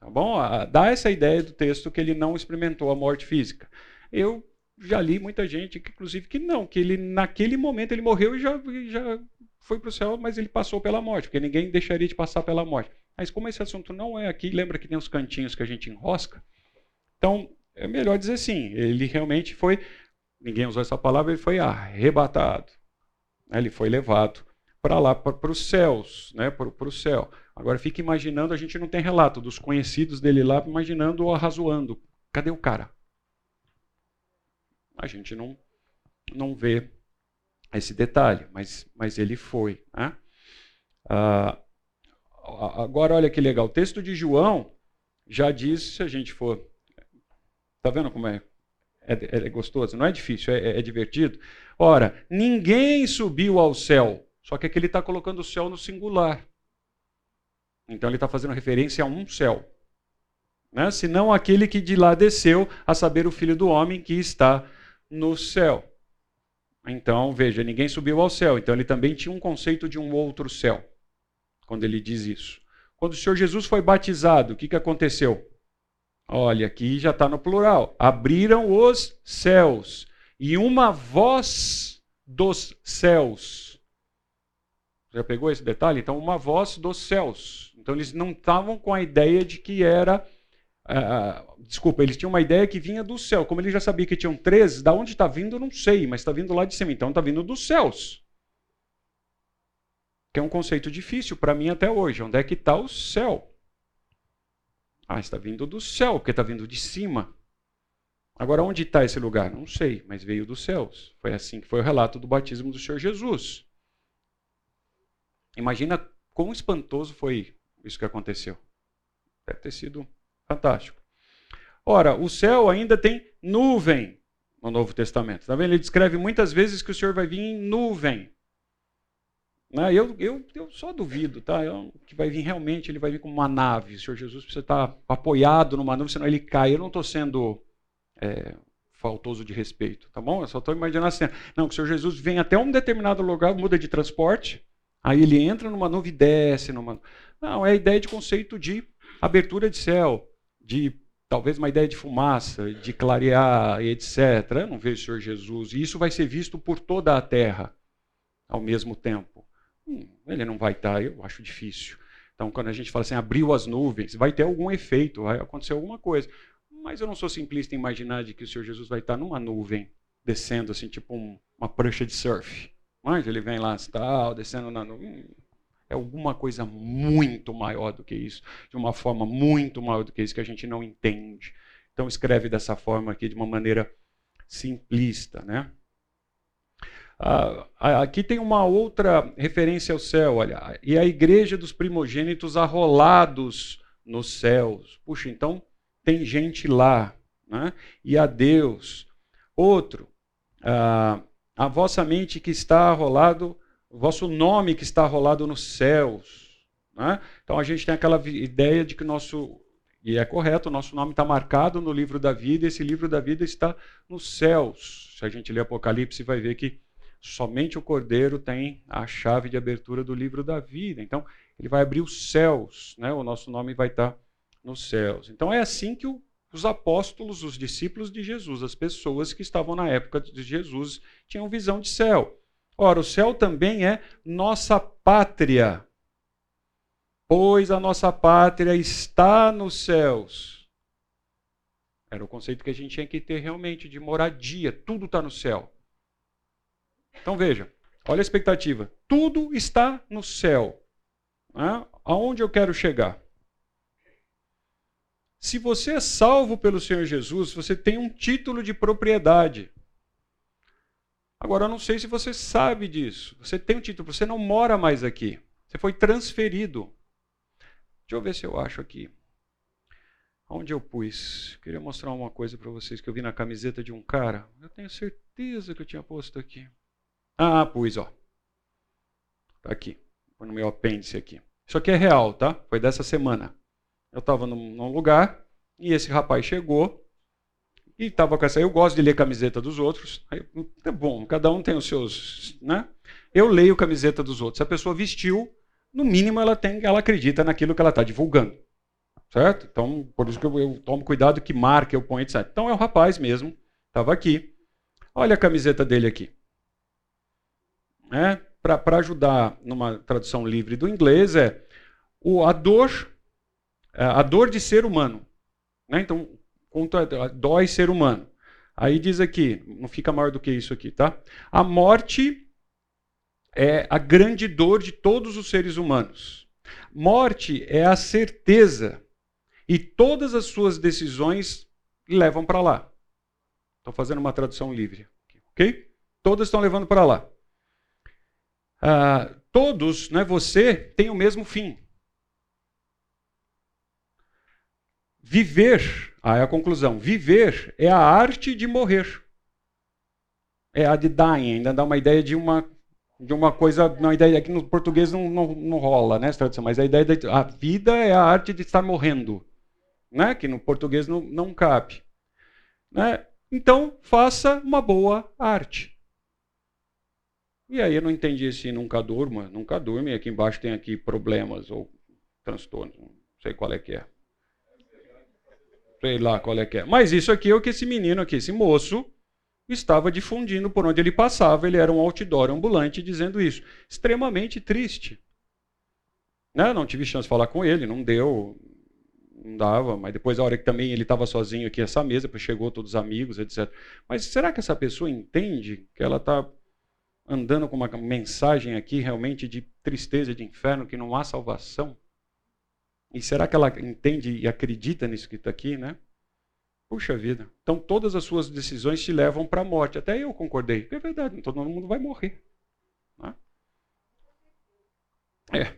Tá bom? A, dá essa ideia do texto que ele não experimentou a morte física. Eu já li muita gente, que, inclusive, que não, que ele naquele momento ele morreu e já, já foi para o céu, mas ele passou pela morte, porque ninguém deixaria de passar pela morte. Mas como esse assunto não é aqui, lembra que tem os cantinhos que a gente enrosca? Então, é melhor dizer sim, ele realmente foi ninguém usou essa palavra, ele foi arrebatado. Né? Ele foi levado para lá, para os céus, né? para o céu. Agora fica imaginando, a gente não tem relato dos conhecidos dele lá, imaginando ou arrazoando. Cadê o cara? A gente não, não vê esse detalhe, mas, mas ele foi. Né? Ah, agora, olha que legal, o texto de João já diz, se a gente for. Está vendo como é é, é gostoso, não é difícil, é, é, é divertido. Ora, ninguém subiu ao céu, só que aqui ele está colocando o céu no singular. Então ele está fazendo referência a um céu. Né? Senão aquele que de lá desceu, a saber, o filho do homem que está no céu. Então, veja, ninguém subiu ao céu. Então ele também tinha um conceito de um outro céu, quando ele diz isso. Quando o Senhor Jesus foi batizado, o que, que aconteceu? Olha, aqui já está no plural. Abriram os céus e uma voz dos céus. Já pegou esse detalhe? Então, uma voz dos céus. Então, eles não estavam com a ideia de que era. Uh, desculpa, eles tinham uma ideia que vinha do céu. Como ele já sabia que tinham três, da onde está vindo, não sei, mas está vindo lá de cima. Então, está vindo dos céus. Que é um conceito difícil para mim até hoje. Onde é que está o céu? Ah, está vindo do céu, porque está vindo de cima. Agora, onde está esse lugar? Não sei, mas veio dos céus. Foi assim que foi o relato do batismo do Senhor Jesus. Imagina quão espantoso foi isso que aconteceu. Deve ter sido fantástico. Ora, o céu ainda tem nuvem no Novo Testamento. Tá vendo? Ele descreve muitas vezes que o Senhor vai vir em nuvem. Né? Eu, eu, eu só duvido, tá? Eu, que vai vir realmente, ele vai vir como uma nave. O Senhor Jesus precisa estar apoiado numa nuvem, senão ele cai. Eu não estou sendo é, faltoso de respeito, tá bom? Eu só estou imaginando assim. Não, que o Senhor Jesus vem até um determinado lugar, muda de transporte, aí ele entra numa nuvem e desce numa. Não, é a ideia de conceito de abertura de céu, de talvez uma ideia de fumaça, de clarear, etc. Eu não vejo o Senhor Jesus. E isso vai ser visto por toda a terra ao mesmo tempo. Hum, ele não vai estar, eu acho difícil. Então, quando a gente fala assim, abriu as nuvens, vai ter algum efeito, vai acontecer alguma coisa. Mas eu não sou simplista em imaginar de que o Senhor Jesus vai estar numa nuvem, descendo assim, tipo um, uma prancha de surf. Mas ele vem lá, tal, descendo na nuvem. Hum, é alguma coisa muito maior do que isso, de uma forma muito maior do que isso que a gente não entende. Então escreve dessa forma aqui, de uma maneira simplista, né? Ah, aqui tem uma outra referência ao céu, olha. E a igreja dos primogênitos arrolados nos céus. Puxa, então tem gente lá. Né? E a Deus. Outro, ah, a vossa mente que está arrolado, o vosso nome que está arrolado nos céus. Né? Então a gente tem aquela ideia de que nosso. E é correto, o nosso nome está marcado no livro da vida, e esse livro da vida está nos céus. Se a gente ler Apocalipse, vai ver que Somente o Cordeiro tem a chave de abertura do livro da vida. Então, ele vai abrir os céus, né? o nosso nome vai estar nos céus. Então, é assim que o, os apóstolos, os discípulos de Jesus, as pessoas que estavam na época de Jesus, tinham visão de céu. Ora, o céu também é nossa pátria, pois a nossa pátria está nos céus. Era o conceito que a gente tinha que ter realmente de moradia, tudo está no céu. Então veja, olha a expectativa. Tudo está no céu. Né? Aonde eu quero chegar? Se você é salvo pelo Senhor Jesus, você tem um título de propriedade. Agora, eu não sei se você sabe disso. Você tem um título, você não mora mais aqui. Você foi transferido. Deixa eu ver se eu acho aqui. Onde eu pus? Queria mostrar uma coisa para vocês que eu vi na camiseta de um cara. Eu tenho certeza que eu tinha posto aqui. Ah, pus, ó. Tá aqui. Põe no meu apêndice aqui. Isso aqui é real, tá? Foi dessa semana. Eu estava num, num, lugar e esse rapaz chegou e estava com essa. Eu gosto de ler camiseta dos outros. Aí, é bom, cada um tem os seus, né? Eu leio camiseta dos outros. Se a pessoa vestiu, no mínimo ela tem, ela acredita naquilo que ela está divulgando, certo? Então, por isso que eu, eu tomo cuidado que marca, eu ponho, etc. Então é o rapaz mesmo, estava aqui. Olha a camiseta dele aqui né, para ajudar numa tradução livre do inglês, é o, a dor é, a dor de ser humano. Né? Então, dói ser humano. Aí diz aqui, não fica maior do que isso aqui, tá? A morte é a grande dor de todos os seres humanos. Morte é a certeza e todas as suas decisões levam para lá. Estou fazendo uma tradução livre, ok? Todas estão levando para lá ah, todos, né, você, tem o mesmo fim. Viver, é a conclusão, viver é a arte de morrer. É a de dying, ainda dá uma ideia de uma, de uma coisa, uma ideia que no português não, não, não rola, né, tradução, mas a ideia de a vida é a arte de estar morrendo, né, que no português não, não cabe. Né? Então, faça uma boa arte. E aí eu não entendi se nunca durma, nunca durma, e aqui embaixo tem aqui problemas ou transtornos, não sei qual é que é. Sei lá qual é que é. Mas isso aqui é o que esse menino aqui, esse moço, estava difundindo por onde ele passava. Ele era um outdoor ambulante dizendo isso. Extremamente triste. Né? Não tive chance de falar com ele, não deu, não dava. Mas depois, a hora que também ele estava sozinho aqui nessa mesa, chegou todos os amigos, etc. Mas será que essa pessoa entende que ela está andando com uma mensagem aqui realmente de tristeza, de inferno, que não há salvação? E será que ela entende e acredita nisso que está aqui, né? Puxa vida. Então todas as suas decisões te levam para a morte. Até eu concordei. É verdade, todo mundo vai morrer. Né? É.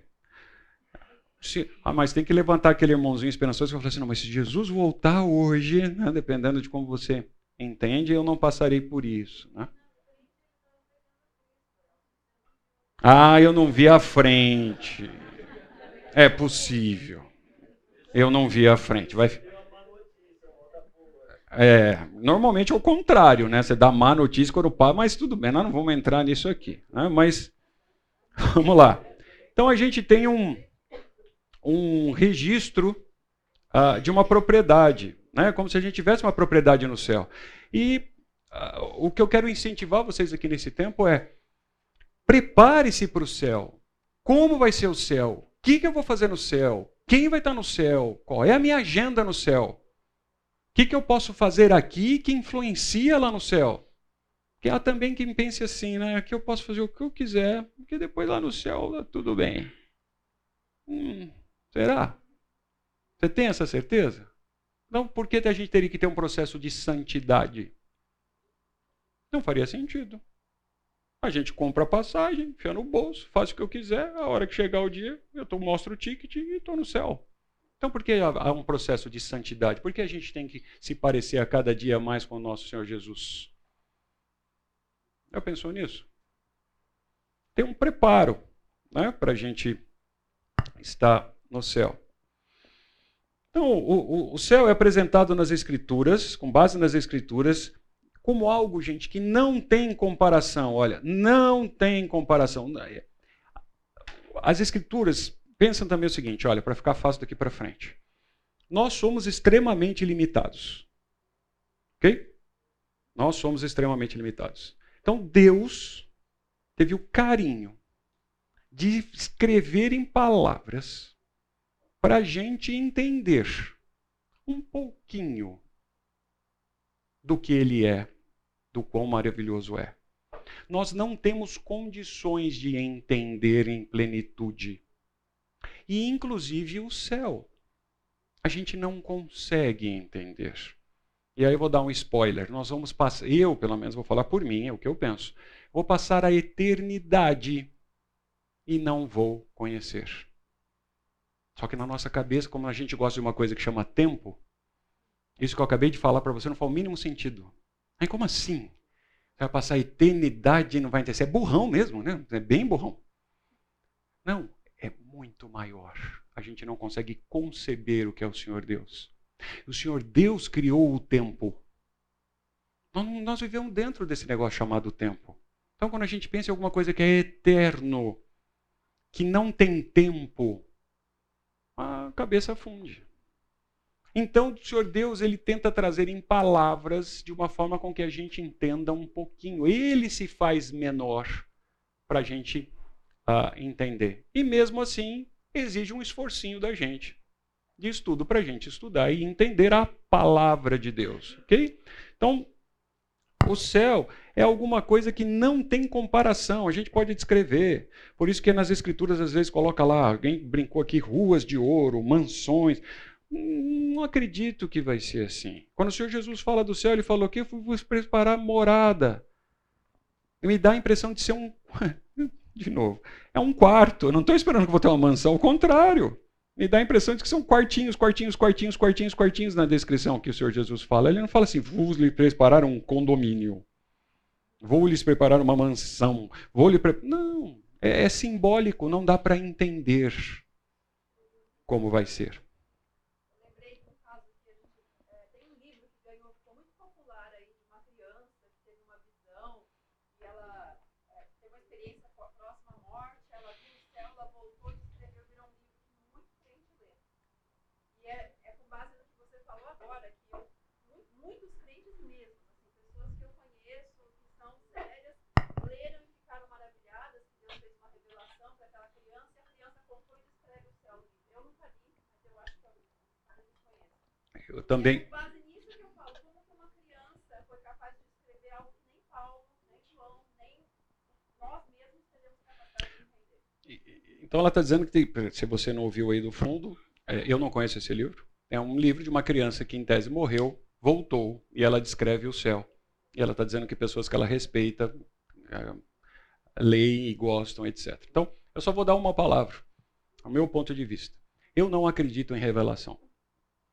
Se, ah, mas tem que levantar aquele irmãozinho esperançoso que vai falar assim: não, mas se Jesus voltar hoje, né, dependendo de como você entende, eu não passarei por isso. Né? Ah, eu não vi a frente. É possível. Eu não vi a frente. Vai. É, normalmente é o contrário, né? Você dá má notícia quando pá, mas tudo bem, nós não vamos entrar nisso aqui. Né? Mas *laughs* vamos lá. Então a gente tem um, um registro uh, de uma propriedade, né? como se a gente tivesse uma propriedade no céu. E uh, o que eu quero incentivar vocês aqui nesse tempo é prepare-se para o céu. Como vai ser o céu? O que, que eu vou fazer no céu? Quem vai estar no céu? Qual é a minha agenda no céu? O que, que eu posso fazer aqui que influencia lá no céu? Que há também quem pense assim, né? Que eu posso fazer o que eu quiser, porque depois lá no céu tá tudo bem. Hum, será? Você tem essa certeza? Então, por que a gente teria que ter um processo de santidade? Não faria sentido. A gente compra a passagem, enfia no bolso, faz o que eu quiser, a hora que chegar o dia, eu tô, mostro o ticket e estou no céu. Então, por que há um processo de santidade? Por que a gente tem que se parecer a cada dia mais com o nosso Senhor Jesus? Já pensou nisso? Tem um preparo né, para a gente estar no céu. Então, o, o, céu é apresentado nas Escrituras, com base nas Escrituras, como algo, gente, que não tem comparação. Olha, não tem comparação. As Escrituras pensam também o seguinte: olha, para ficar fácil daqui para frente. Nós somos extremamente limitados. Ok? Nós somos extremamente limitados. Então, Deus teve o carinho de escrever em palavras para a gente entender um pouquinho do que ele é, do quão maravilhoso é. Nós não temos condições de entender em plenitude. E, inclusive, o céu. A gente não consegue entender. E aí eu vou dar um spoiler. Nós vamos passar, eu pelo menos vou falar por mim, é o que eu penso. Vou passar a eternidade e não vou conhecer. Só que na nossa cabeça, como a gente gosta de uma coisa que chama tempo, isso que eu acabei de falar para você não faz o mínimo sentido. Aí como assim? Você vai passar a eternidade e não vai. Você é burrão mesmo, né? É bem burrão. Não, é muito maior. A gente não consegue conceber o que é o Senhor Deus. O Senhor Deus criou o tempo. Nós vivemos dentro desse negócio chamado tempo. Então, quando a gente pensa em alguma coisa que é eterno, que não tem tempo, a cabeça funde. Então, o Senhor Deus, ele tenta trazer em palavras de uma forma com que a gente entenda um pouquinho. Ele se faz menor para a gente uh, entender. E mesmo assim, exige um esforcinho da gente de estudo para a gente estudar e entender a palavra de Deus, ok? Então, o céu é alguma coisa que não tem comparação, a gente pode descrever. Por isso que nas escrituras às vezes coloca lá, alguém brincou aqui, ruas de ouro, mansões. Não acredito que vai ser assim. Quando o Senhor Jesus fala do céu, ele falou que eu vou preparar morada. Me dá a impressão de ser um. *laughs* De novo, é um quarto. Eu não estou esperando que vou ter uma mansão, ao contrário me dá a impressão de que são quartinhos, quartinhos, quartinhos, quartinhos, quartinhos na descrição que o Senhor Jesus fala. Ele não fala assim, vou lhe preparar um condomínio, vou lhes preparar uma mansão, vou lhe pre... Não, é, é simbólico, não dá para entender como vai ser. Eu também. Então ela está dizendo que, se você não ouviu aí do fundo, é, eu não conheço esse livro. É um livro de uma criança que, em tese, morreu, voltou, e ela descreve o céu. E ela está dizendo que pessoas que ela respeita é, leem e gostam, etc. Então, eu só vou dar uma palavra, ao meu ponto de vista. Eu não acredito em revelação.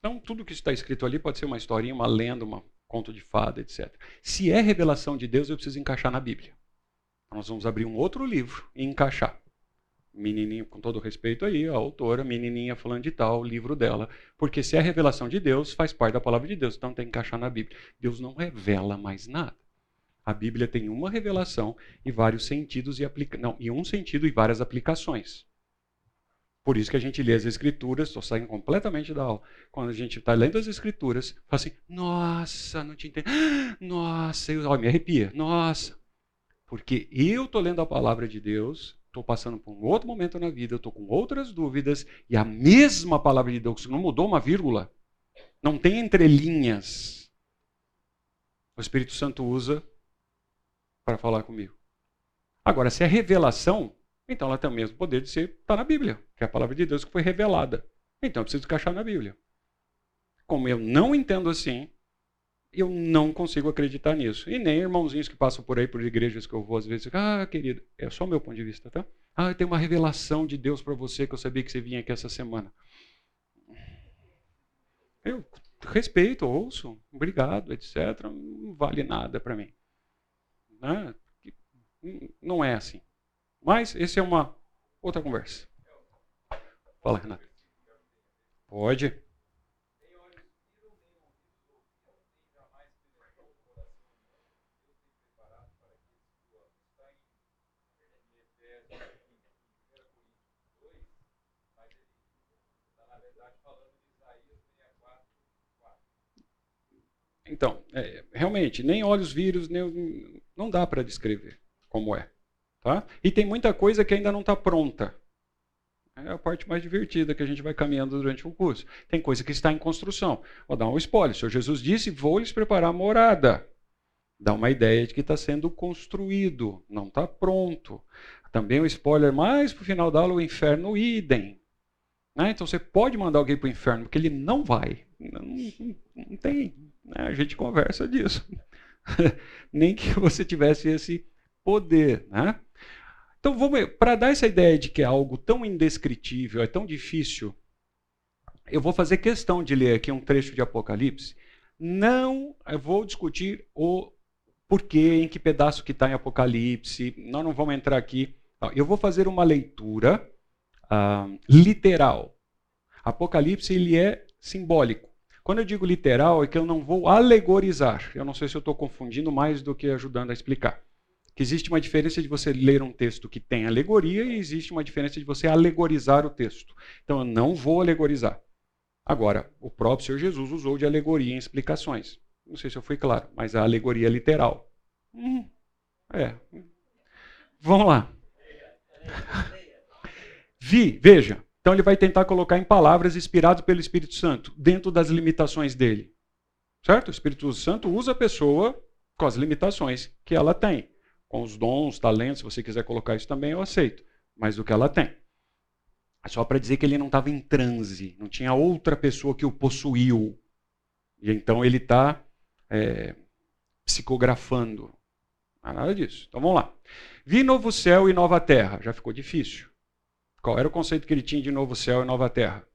Então, tudo que está escrito ali pode ser uma historinha, uma lenda, um conto de fada, etc. Se é revelação de Deus, eu preciso encaixar na Bíblia. Nós vamos abrir um outro livro e encaixar. Menininha, com todo respeito aí, a autora, menininha falando de tal, o livro dela. Porque se é revelação de Deus, faz parte da palavra de Deus, então tem que encaixar na Bíblia. Deus não revela mais nada. A Bíblia tem uma revelação e vários sentidos e aplica... não, e um sentido e várias aplicações. Por isso que a gente lê as escrituras, estou saindo completamente da aula. Quando a gente está lendo as escrituras, fala assim, nossa, não te entendo. *gasps* Nossa, eu, ó, me arrepia. Nossa. Porque eu estou lendo a palavra de Deus, estou passando por um outro momento na vida, estou com outras dúvidas, e a mesma palavra de Deus, não mudou uma vírgula, não tem entrelinhas. O Espírito Santo usa para falar comigo. Agora, se é revelação, então ela tem o mesmo poder de ser, está na Bíblia, que é a palavra de Deus que foi revelada. Então eu preciso encaixar na Bíblia. Como eu não entendo assim, eu não consigo acreditar nisso. E nem irmãozinhos que passam por aí, por igrejas que eu vou às vezes, ah, querido, é só o meu ponto de vista, tá? Ah, tem uma revelação de Deus para você que eu sabia que você vinha aqui essa semana. Eu respeito, ouço, obrigado, etc. Não vale nada para mim. Né? Não é assim. Mas esse é uma outra conversa. Fala, Renato. Pode. Então, é, realmente, nem olhos vírus, nem, não dá para descrever como é. Tá? E tem muita coisa que ainda não está pronta. É a parte mais divertida que a gente vai caminhando durante o curso. Tem coisa que está em construção. Vou dar um spoiler. O Senhor Jesus disse: Vou lhes preparar a morada. Dá uma ideia de que está sendo construído, não está pronto. Também um spoiler mais para o final da aula: o inferno idem. Né? Então você pode mandar alguém para o inferno, porque ele não vai. Não, não, não tem. Né? A gente conversa disso. *laughs* Nem que você tivesse esse poder. Né? Então, para dar essa ideia de que é algo tão indescritível, é tão difícil, eu vou fazer questão de ler aqui um trecho de Apocalipse. Não, vou discutir o porquê, em que pedaço que está em Apocalipse. Nós não vamos entrar aqui. Eu vou fazer uma leitura uh, literal. Apocalipse ele é simbólico. Quando eu digo literal, é que eu não vou alegorizar. Eu não sei se eu estou confundindo mais do que ajudando a explicar. Que existe uma diferença de você ler um texto que tem alegoria e existe uma diferença de você alegorizar o texto. Então eu não vou alegorizar. Agora, o próprio Senhor Jesus usou de alegoria em explicações. Não sei se eu fui claro, mas a alegoria literal. Hum, é. Vamos lá. *laughs* Vi, veja. Então ele vai tentar colocar em palavras inspiradas pelo Espírito Santo, dentro das limitações dele. Certo? O Espírito Santo usa a pessoa com as limitações que ela tem. Com os dons, talentos, se você quiser colocar isso também, eu aceito. Mas do que ela tem. É só para dizer que ele não estava em transe, não tinha outra pessoa que o possuiu. E então ele está é, psicografando. Não é nada disso. Então vamos lá. Vi novo céu e nova terra. Já ficou difícil. Qual era o conceito que ele tinha de novo céu e nova terra?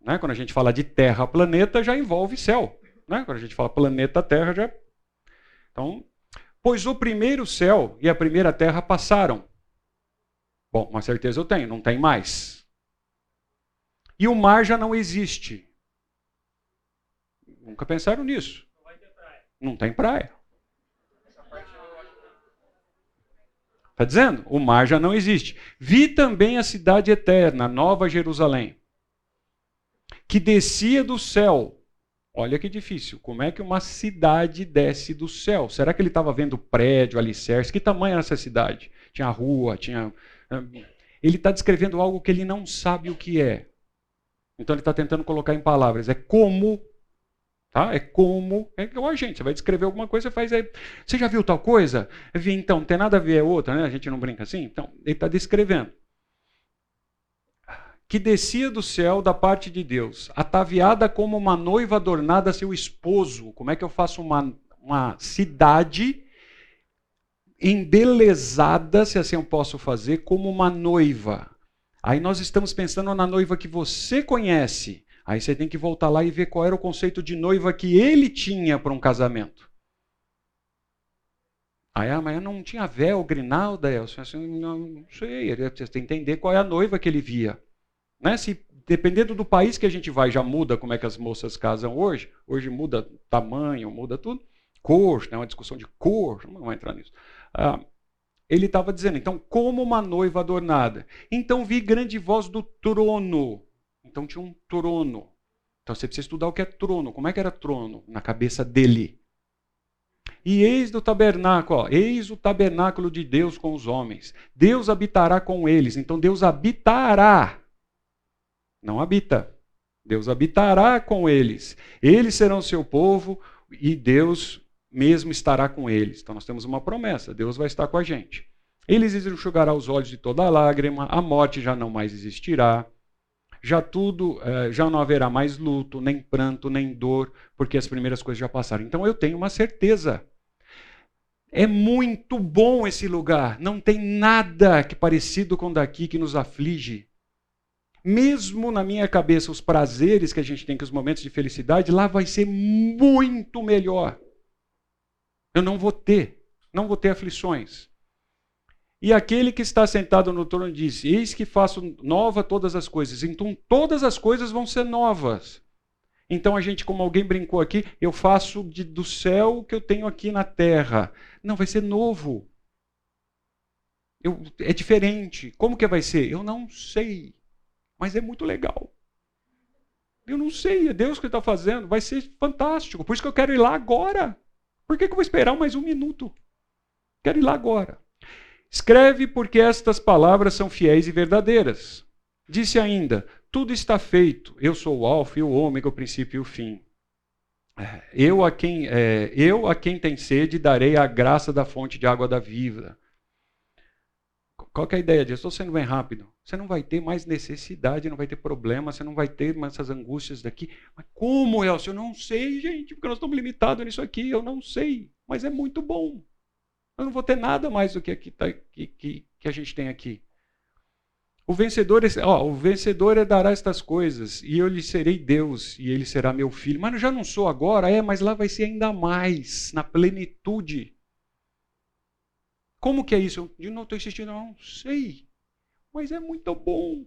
Né? Quando a gente fala de terra, planeta, já envolve céu. Né? Quando a gente fala planeta, terra, já. Então, pois o primeiro céu e a primeira terra passaram. Bom, uma certeza eu tenho, não tem mais. E o mar já não existe. Nunca pensaram nisso. Não tem praia. Está dizendo? O mar já não existe. Vi também a cidade eterna, Nova Jerusalém, que descia do céu. Olha que difícil. Como é que uma cidade desce do céu? Será que ele estava vendo prédio, alicerce? Que tamanho era essa cidade? Tinha rua, tinha. Ele está descrevendo algo que ele não sabe o que é. Então ele está tentando colocar em palavras. É como Tá? É como. É igual a gente. Você vai descrever alguma coisa, você faz. Aí, você já viu tal coisa? Vi, então, não tem nada a ver, é outra, né? A gente não brinca assim? Então, ele está descrevendo. Que descia do céu da parte de Deus, ataviada como uma noiva adornada a seu esposo. Como é que eu faço uma, uma cidade embelezada, se assim eu posso fazer, como uma noiva? Aí nós estamos pensando na noiva que você conhece Aí você tem que voltar lá e ver qual era o conceito de noiva que ele tinha para um casamento. Aí, ah, mas não tinha véu, grinalda, Elcio? Assim, não, sei, ele precisa entender qual é a noiva que ele via. Né? Se dependendo do país que a gente vai, já muda como é que as moças casam hoje. Hoje muda tamanho, muda tudo. Cor, né? uma discussão de cor, não vamos entrar nisso. Ah, ele estava dizendo, então, como uma noiva adornada. Então vi grande voz do trono. Então tinha um trono. Então você precisa estudar o que é trono. Como é que era trono? Na cabeça dele. E eis do tabernáculo, ó, eis o tabernáculo de Deus com os homens. Deus habitará com eles. Então Deus habitará. Não habita. Deus habitará com eles. Eles serão seu povo e Deus mesmo estará com eles. Então nós temos uma promessa: Deus vai estar com a gente. Eles enxugará os olhos de toda lágrima, a morte já não mais existirá. Já tudo, eh, já não haverá mais luto, nem pranto, nem dor, porque as primeiras coisas já passaram. Então eu tenho uma certeza. É muito bom esse lugar. Não tem nada que parecido com daqui que nos aflige. Mesmo na minha cabeça, os prazeres que a gente tem, que os momentos de felicidade, lá vai ser muito melhor. Eu não vou ter, não vou ter aflições. E aquele que está sentado no trono diz: Eis que faço nova todas as coisas. Então todas as coisas vão ser novas. Então a gente, como alguém brincou aqui, eu faço de, do céu o que eu tenho aqui na terra. Não, vai ser novo. Eu, é diferente. Como que vai ser? Eu não sei. Mas é muito legal. Eu não sei, é Deus que está fazendo. Vai ser fantástico. Por isso que eu quero ir lá agora. Por que, que eu vou esperar mais um minuto? Quero ir lá agora. Escreve porque estas palavras são fiéis e verdadeiras. Disse ainda: Tudo está feito. Eu sou o Alfa e o Ômega, o princípio e o fim. É, eu a quem, é, eu a quem tem sede darei a graça da fonte de água da vida. Qual é a ideia disso? Estou sendo bem rápido. Você não vai ter mais necessidade, não vai ter problema, você não vai ter mais essas angústias daqui. Mas como, Elcio? Eu não sei, gente, porque nós estamos limitados nisso aqui. Eu não sei, mas é muito bom. Eu não vou ter nada mais do que, aqui, tá, que, que, que a gente tem aqui. O vencedor, ó, o vencedor dará estas coisas, e eu lhe serei Deus, e ele será meu filho. Mas eu já não sou agora, é, mas lá vai ser ainda mais, na plenitude. Como que é isso? De novo estou insistindo, não sei mas é muito bom.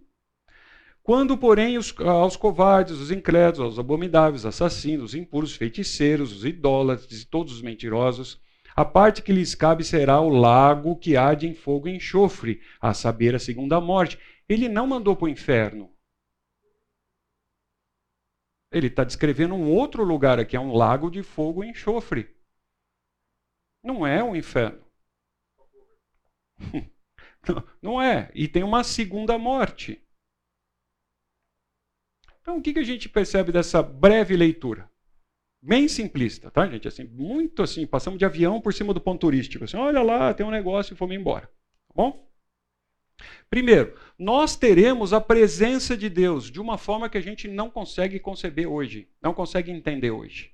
Quando, porém, os, aos covardes, os incrédulos, aos abomináveis, assassinos, impuros, feiticeiros, os idólatras e todos os mentirosos, a parte que lhes cabe será o lago que arde em fogo e enxofre, a saber, a segunda morte. Ele não mandou para o inferno. Ele está descrevendo um outro lugar aqui, é um lago de fogo e enxofre. Não é o inferno. Não é. E tem uma segunda morte. Então, o que, que a gente percebe dessa breve leitura? Bem simplista, tá, gente? Assim, muito assim, passamos de avião por cima do ponto turístico. Assim, olha lá, tem um negócio e fomos embora. Tá bom? Primeiro, nós teremos a presença de Deus de uma forma que a gente não consegue conceber hoje, não consegue entender hoje.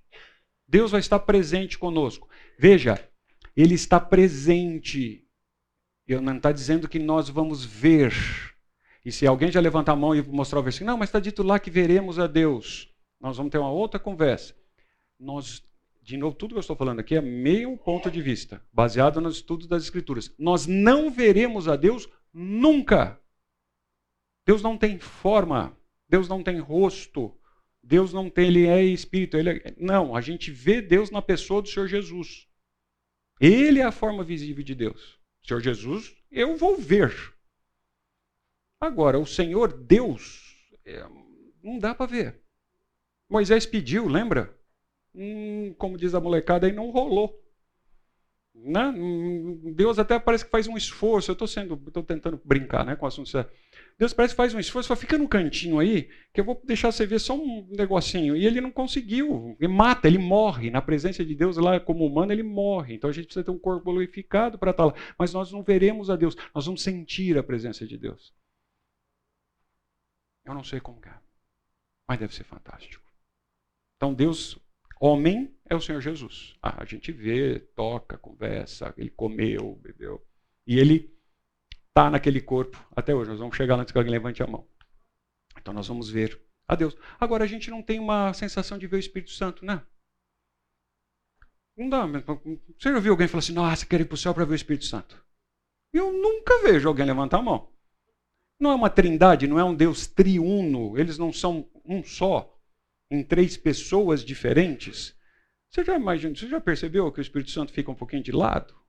Deus vai estar presente conosco. Veja, Ele está presente. Não está dizendo que nós vamos ver. E se alguém já levantar a mão e mostrar o versículo, não, mas está dito lá que veremos a Deus. Nós vamos ter uma outra conversa. Nós, de novo, tudo que eu estou falando aqui é meio ponto de vista, baseado nos estudos das Escrituras. Nós não veremos a Deus nunca. Deus não tem forma, Deus não tem rosto, Deus não tem, ele é espírito. Ele é... Não, a gente vê Deus na pessoa do Senhor Jesus. Ele é a forma visível de Deus. Senhor Jesus, eu vou ver. Agora, o Senhor Deus, é, não dá para ver. Moisés pediu, lembra? Hum, como diz a molecada, aí não rolou. Né? Hum, Deus até parece que faz um esforço. Eu estou sendo, estou tentando brincar, né, com o assunto. Deus parece que faz um esforço, só fica no cantinho aí, que eu vou deixar você ver só um negocinho. E ele não conseguiu. Ele mata, ele morre. Na presença de Deus, lá como humano, ele morre. Então a gente precisa ter um corpo glorificado para estar lá. Mas nós não veremos a Deus, nós vamos sentir a presença de Deus. Eu não sei como é, mas deve ser fantástico. Então Deus, homem, é o Senhor Jesus. Ah, a gente vê, toca, conversa, ele comeu, bebeu. E ele está naquele corpo até hoje. Nós vamos chegar antes que alguém levante a mão. Então nós vamos ver a Deus. Agora a gente não tem uma sensação de ver o Espírito Santo, né? Não dá. Você já viu alguém falar assim, nossa, quero ir para o céu para ver o Espírito Santo? Eu nunca vejo alguém levantar a mão. Não é uma trindade, não é um Deus triuno, eles não são um só, em três pessoas diferentes. Você já imagina, você já percebeu que o Espírito Santo fica um pouquinho de lado?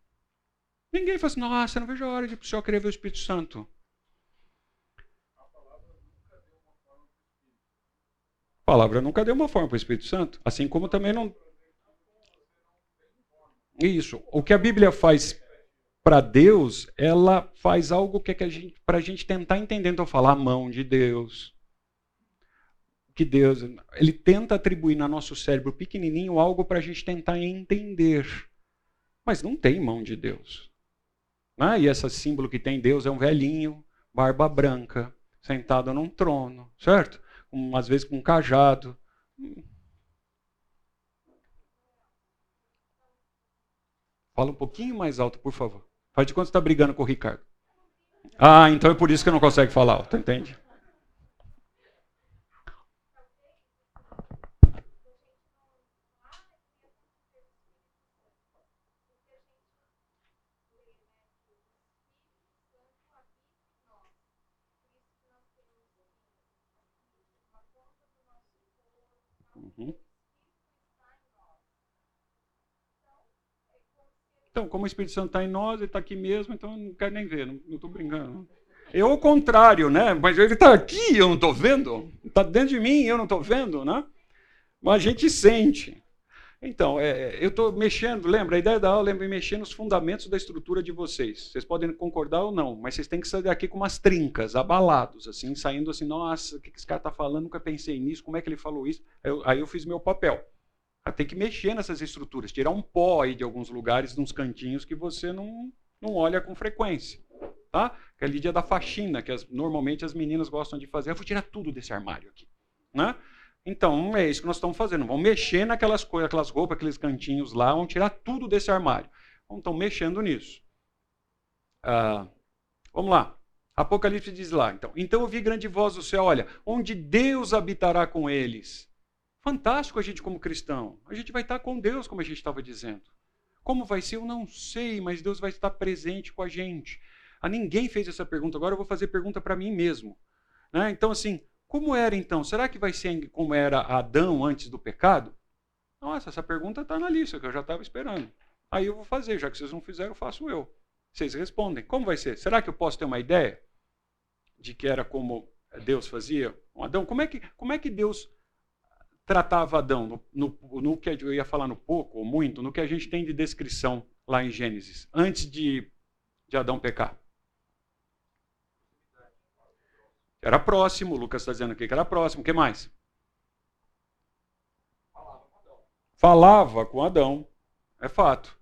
Ninguém fala assim, nossa, não vejo a hora de o senhor querer ver o Espírito Santo. A palavra nunca deu uma forma para o Espírito Santo, assim como também não. Isso. O que a Bíblia faz para Deus, ela faz algo que, é que a gente, para a gente tentar entender. Então, falar a mão de Deus. Que Deus, ele tenta atribuir no nosso cérebro pequenininho algo para a gente tentar entender. Mas não tem mão de Deus. Né? E esse símbolo que tem Deus é um velhinho, barba branca, sentado num trono, certo? Às vezes com um cajado. Fala um pouquinho mais alto, por favor. Faz de quanto está brigando com o Ricardo. Ah, então é por isso que não consegue falar alto, entende? Então, como o Espírito Santo está em nós, ele está aqui mesmo, então eu não quero nem ver, não estou brincando. Eu, ao contrário, né? Mas ele está aqui eu não estou vendo. Está dentro de mim eu não estou vendo, né? Mas a gente sente. Então, é, eu estou mexendo, lembra? A ideia da aula é mexer nos fundamentos da estrutura de vocês. Vocês podem concordar ou não, mas vocês têm que sair daqui com umas trincas, abalados, assim, saindo assim, nossa, o que esse cara está falando? Nunca pensei nisso, como é que ele falou isso? Eu, aí eu fiz meu papel. Tem que mexer nessas estruturas, tirar um pó aí de alguns lugares, de uns cantinhos que você não, não olha com frequência. Tá? Que é a Lídia da faxina, que as, normalmente as meninas gostam de fazer. Eu vou tirar tudo desse armário aqui. Né? Então, é isso que nós estamos fazendo. Vamos mexer naquelas coisas, aquelas roupas, aqueles cantinhos lá, vamos tirar tudo desse armário. Então, estão mexendo nisso. Ah, vamos lá. Apocalipse diz lá, então. Então eu vi grande voz do céu, olha, onde Deus habitará com eles Fantástico a gente como cristão. A gente vai estar com Deus, como a gente estava dizendo. Como vai ser, eu não sei, mas Deus vai estar presente com a gente. A ninguém fez essa pergunta, agora eu vou fazer pergunta para mim mesmo. Né? Então, assim, como era então? Será que vai ser como era Adão antes do pecado? Nossa, essa pergunta está na lista, que eu já estava esperando. Aí eu vou fazer, já que vocês não fizeram, faço eu. Vocês respondem. Como vai ser? Será que eu posso ter uma ideia de que era como Deus fazia com Adão? Como é que, como é que Deus tratava Adão, no, no, no, que eu ia falar no pouco ou muito, no que a gente tem de descrição lá em Gênesis, antes de, de Adão pecar. Era próximo, Lucas está dizendo aqui que era próximo. O que mais? Falava com Adão. É fato.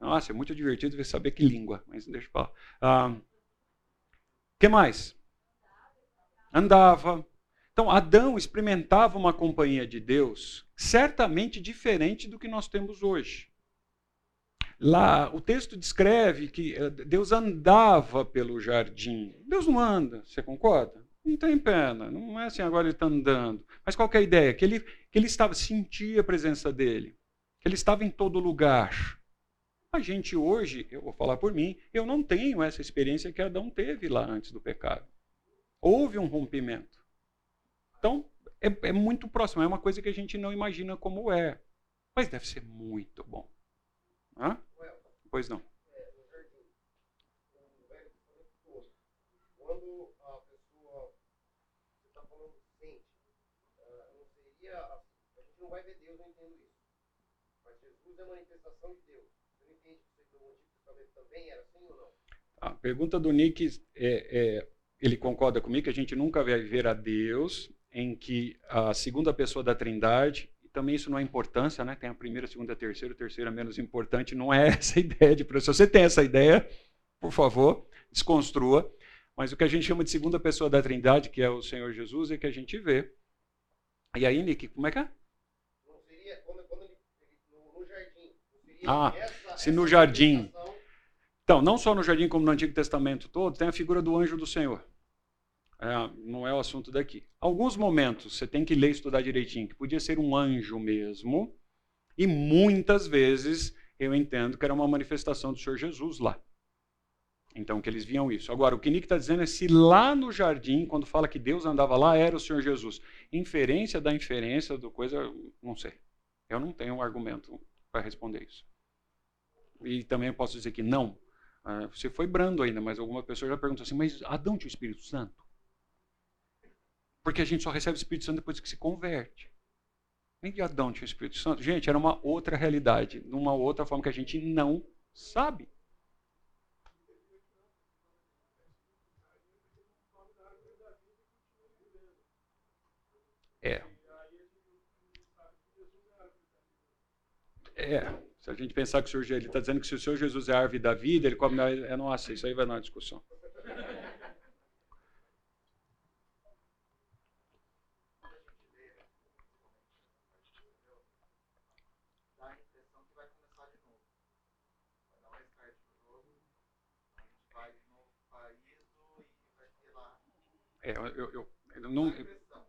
Nossa, é muito divertido ver saber que língua, mas deixa eu falar. O ah, que mais? Andava. Então, Adão experimentava uma companhia de Deus certamente diferente do que nós temos hoje. Lá, o texto descreve que eh, Deus andava pelo jardim. Deus não anda, você concorda? Não tem pena, não é assim agora ele está andando. Mas qual é a ideia? Que ele, que ele estava, sentia a presença dele, que ele estava em todo lugar. A gente hoje, eu vou falar por mim, eu não tenho essa experiência que Adão teve lá antes do pecado. Houve um rompimento. Então, é, é muito próximo, é uma coisa que a gente não imagina como é. Mas deve ser muito bom. Hã? Pois não. Não não vai ver Deus, não entendo isso. Mas Jesus é a de Deus. Você entende que também era assim ou não? A pergunta do Nick, é, é, ele concorda comigo que a gente nunca vai ver a Deus, em que a segunda pessoa da Trindade, e também isso não é importância, né? Tem a primeira, a segunda, a terceira, a terceira menos importante, não é *laughs* essa a ideia de Se você tem essa ideia, por favor, desconstrua. Mas o que a gente chama de segunda pessoa da Trindade, que é o Senhor Jesus, é que a gente vê. E aí, Nick, como é que é? Ah, se no jardim. Então, não só no jardim, como no Antigo Testamento todo, tem a figura do anjo do Senhor. É, não é o assunto daqui. Alguns momentos você tem que ler e estudar direitinho, que podia ser um anjo mesmo, E muitas vezes eu entendo que era uma manifestação do Senhor Jesus lá. Então, que eles viam isso. Agora, o que Nick está dizendo é se lá no jardim, quando fala que Deus andava lá, era o Senhor Jesus. Inferência da inferência do coisa, não sei. Eu não tenho um argumento para responder isso. E também posso dizer que não. Ah, você foi brando ainda, mas alguma pessoa já perguntou assim: mas Adão tinha o Espírito Santo? Porque a gente só recebe o Espírito Santo depois que se converte. Nem de Adão tinha o Espírito Santo. Gente, era uma outra realidade, numa outra forma que a gente não sabe. É. É. Se a gente pensar que o Senhor ele está dizendo que se o Senhor Jesus é a árvore da vida, ele come. É, nossa, isso aí vai na discussão. É, eu, eu, eu não.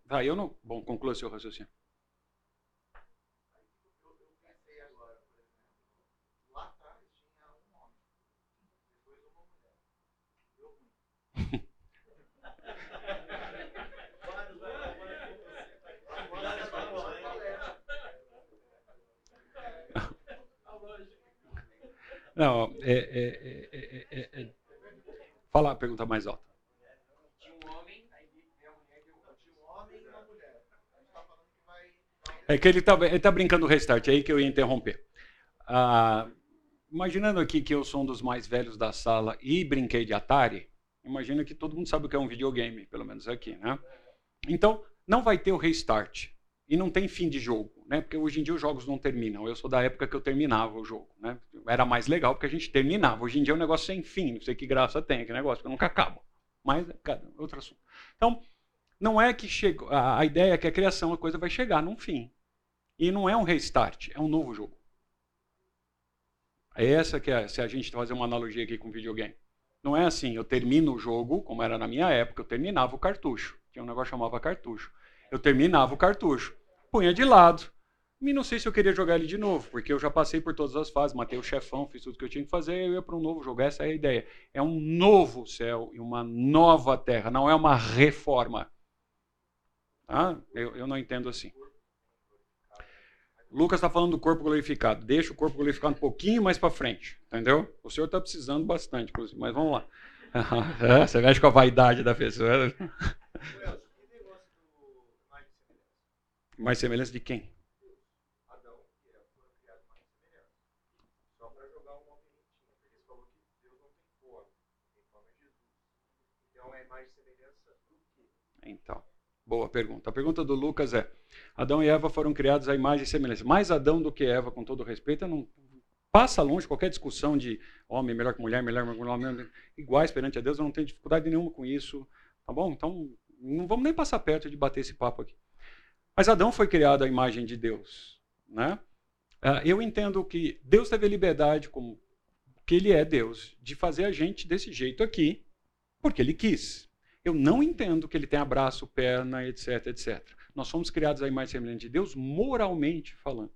Tá, eu não. Bom, conclua seu raciocínio. Não, é, é, é, é, Fala a pergunta mais alta. É que ele está tá brincando o restart, é aí que eu ia interromper. Ah, imaginando aqui que eu sou um dos mais velhos da sala e brinquei de Atari, imagina que todo mundo sabe o que é um videogame, pelo menos aqui, né? Então, não vai ter o restart. E não tem fim de jogo, né? Porque hoje em dia os jogos não terminam. Eu sou da época que eu terminava o jogo, né? Era mais legal porque a gente terminava. Hoje em dia é um negócio sem fim, não sei que graça tem, que negócio, que nunca acaba. Mas, cara, outro assunto. Então, não é que chegou. A ideia é que a criação, a coisa vai chegar num fim. E não é um restart, é um novo jogo. É essa que é, se a gente fazer uma analogia aqui com videogame. Não é assim, eu termino o jogo, como era na minha época, eu terminava o cartucho. Tinha um negócio que chamava cartucho. Eu terminava o cartucho, punha de lado. E não sei se eu queria jogar ele de novo, porque eu já passei por todas as fases, matei o chefão, fiz tudo que eu tinha que fazer, eu ia para um novo jogo. Essa é a ideia. É um novo céu e uma nova terra, não é uma reforma. Tá? Eu, eu não entendo assim. Lucas está falando do corpo glorificado. Deixa o corpo glorificado um pouquinho mais para frente, entendeu? O senhor está precisando bastante, inclusive, mas vamos lá. *laughs* Você mexe com a vaidade da pessoa. Mais semelhança de quem? Então, boa pergunta. A pergunta do Lucas é: Adão e Eva foram criados à imagem e semelhança. Mais Adão do que Eva, com todo respeito, não passa longe qualquer discussão de homem melhor que mulher, melhor que mulher, iguais perante a Deus. Eu não tenho dificuldade nenhuma com isso, tá bom? Então, não vamos nem passar perto de bater esse papo aqui. Mas Adão foi criado à imagem de Deus, né? Ah, eu entendo que Deus teve a liberdade, como que Ele é Deus, de fazer a gente desse jeito aqui, porque Ele quis. Eu não entendo que Ele tenha braço, perna, etc, etc. Nós somos criados à imagem e semelhança de Deus, moralmente falando.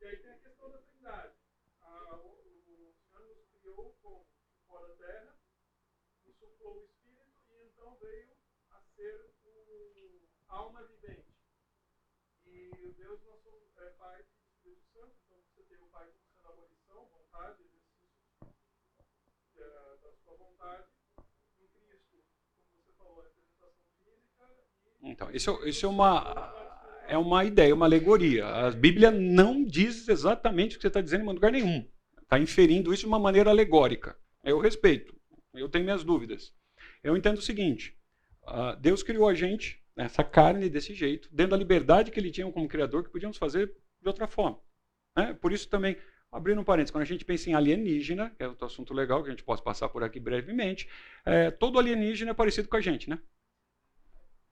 E aí tem a questão da trindade. Ah, o, o, Senhor nos criou com fora da terra, insufflou o Espírito e então veio a ser o alma vivente. E Deus não somos é, Pai do Espírito Santo, então você tem o Pai como sendo abolição, vontade, exercício é, da sua vontade. Em Cristo, como você falou, a representação física. E então, isso, isso é uma é uma ideia, uma alegoria. A Bíblia não diz exatamente o que você está dizendo em lugar nenhum. Está inferindo isso de uma maneira alegórica. Eu respeito. Eu tenho minhas dúvidas. Eu entendo o seguinte: uh, Deus criou a gente, essa carne desse jeito, dentro da liberdade que Ele tinha como Criador, que podíamos fazer de outra forma. Né? Por isso também abrindo um parênteses, quando a gente pensa em alienígena, que é outro assunto legal que a gente pode passar por aqui brevemente, é, todo alienígena é parecido com a gente, né?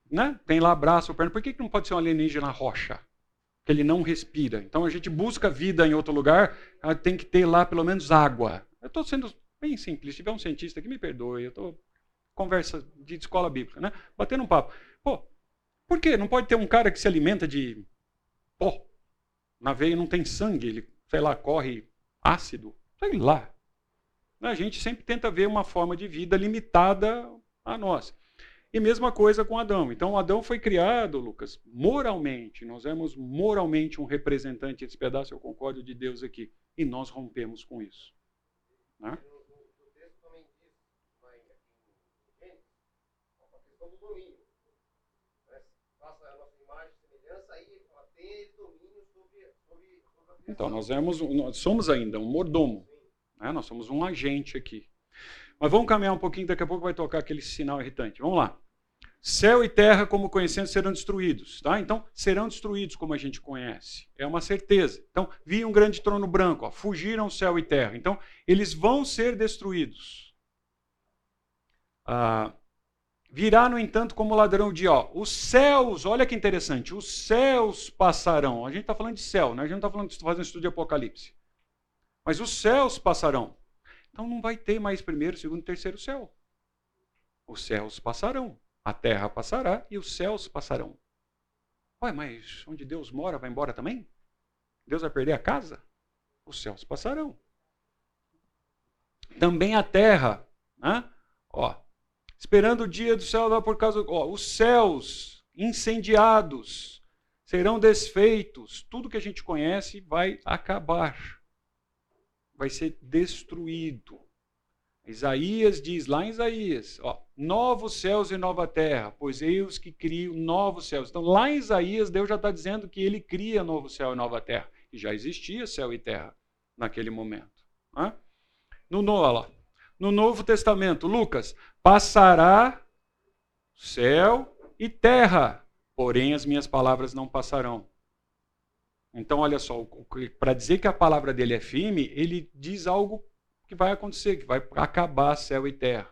Né? Tem lá braço, perna. Por que, que não pode ser um alienígena rocha? Que ele não respira. Então a gente busca vida em outro lugar, ah, tem que ter lá pelo menos água. Eu estou sendo bem simples. Se tiver um cientista que me perdoe, eu estou conversa de escola bíblica, né? Batendo um papo. Pô, por quê? Não pode ter um cara que se alimenta de pó. Na veia não tem sangue, ele, sei lá, corre ácido. Sei lá. A gente sempre tenta ver uma forma de vida limitada a nós. E mesma coisa com Adão. Então, Adão foi criado, Lucas, moralmente. Nós vemos moralmente um representante desse pedaço, eu concordo, de Deus aqui. E nós rompemos com isso. Né? Então, nós, vemos, nós somos ainda um mordomo. Né? Nós somos um agente aqui. Mas vamos caminhar um pouquinho, daqui a pouco vai tocar aquele sinal irritante. Vamos lá. Céu e terra, como conhecemos, serão destruídos. Tá? Então, serão destruídos como a gente conhece. É uma certeza. Então, vi um grande trono branco. Ó, fugiram céu e terra. Então, eles vão ser destruídos. Ah, virá, no entanto, como ladrão de ó. Os céus, olha que interessante, os céus passarão. A gente está falando de céu, né? a gente não está falando de fazer um estudo de Apocalipse. Mas os céus passarão. Então não vai ter mais primeiro, segundo, terceiro céu. Os céus passarão, a terra passará e os céus passarão. Ué, mas onde Deus mora vai embora também? Deus vai perder a casa? Os céus passarão. Também a terra, né? ó, esperando o dia do céu por causa, ó, os céus incendiados serão desfeitos, tudo que a gente conhece vai acabar vai ser destruído. Isaías diz lá em Isaías, ó, novos céus e nova terra, pois eis que crio novos céus. Então lá em Isaías Deus já está dizendo que ele cria novo céu e nova terra. E já existia céu e terra naquele momento. Né? No, lá, no Novo Testamento, Lucas, passará céu e terra, porém as minhas palavras não passarão. Então, olha só, para dizer que a palavra dele é firme, ele diz algo que vai acontecer, que vai acabar céu e terra.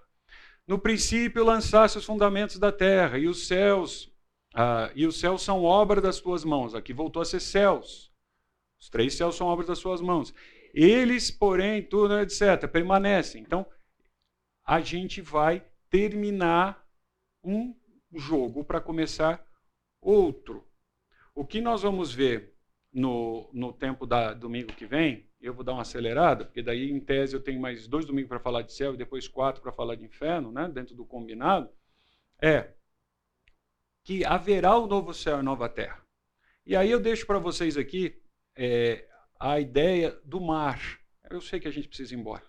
No princípio lançaste os fundamentos da terra, e os céus, ah, e os céus são obra das tuas mãos. Aqui voltou a ser céus. Os três céus são obras das suas mãos. Eles, porém, tudo, etc., permanecem. Então, a gente vai terminar um jogo para começar outro. O que nós vamos ver no, no tempo da domingo que vem, eu vou dar uma acelerada, porque daí, em tese, eu tenho mais dois domingos para falar de céu e depois quatro para falar de inferno, né, dentro do combinado, é que haverá o novo céu e nova terra. E aí eu deixo para vocês aqui é, a ideia do mar. Eu sei que a gente precisa ir embora.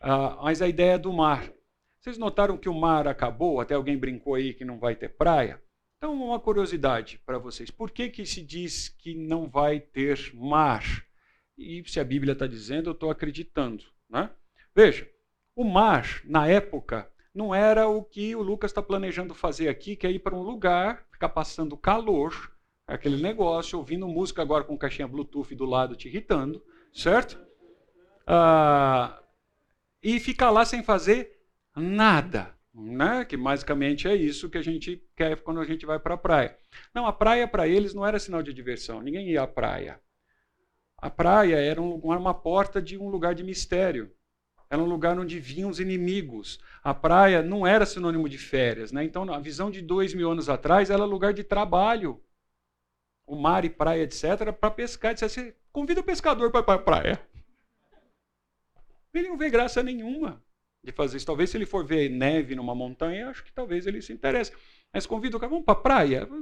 Ah, mas a ideia do mar. Vocês notaram que o mar acabou? Até alguém brincou aí que não vai ter praia. Então, uma curiosidade para vocês: por que, que se diz que não vai ter mar? E se a Bíblia está dizendo, eu estou acreditando. Né? Veja, o mar, na época, não era o que o Lucas está planejando fazer aqui, que é ir para um lugar, ficar passando calor, aquele negócio, ouvindo música agora com caixinha Bluetooth do lado te irritando, certo? Ah, e ficar lá sem fazer nada né? que basicamente é isso que a gente quer quando a gente vai para a praia. Não, a praia para eles não era sinal de diversão, ninguém ia à praia. A praia era um, uma porta de um lugar de mistério. Era um lugar onde vinham os inimigos. A praia não era sinônimo de férias. Né? Então, a visão de dois mil anos atrás era lugar de trabalho. O mar e praia, etc., para pescar. Disse convida o pescador para ir para a praia. Ele não vê graça nenhuma de fazer isso. Talvez se ele for ver neve numa montanha, acho que talvez ele se interesse. Mas convido o cara, vamos para a praia. *laughs*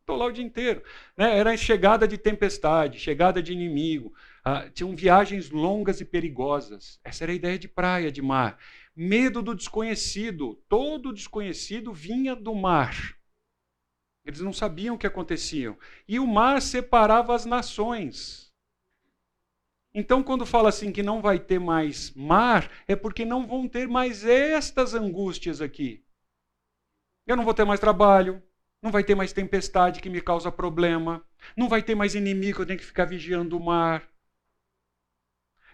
Estou lá o dia inteiro. Né? Era chegada de tempestade, chegada de inimigo. Ah, tinham viagens longas e perigosas. Essa era a ideia de praia, de mar. Medo do desconhecido. Todo desconhecido vinha do mar. Eles não sabiam o que acontecia. E o mar separava as nações. Então, quando fala assim que não vai ter mais mar, é porque não vão ter mais estas angústias aqui. Eu não vou ter mais trabalho, não vai ter mais tempestade que me causa problema, não vai ter mais inimigo, eu tenho que ficar vigiando o mar.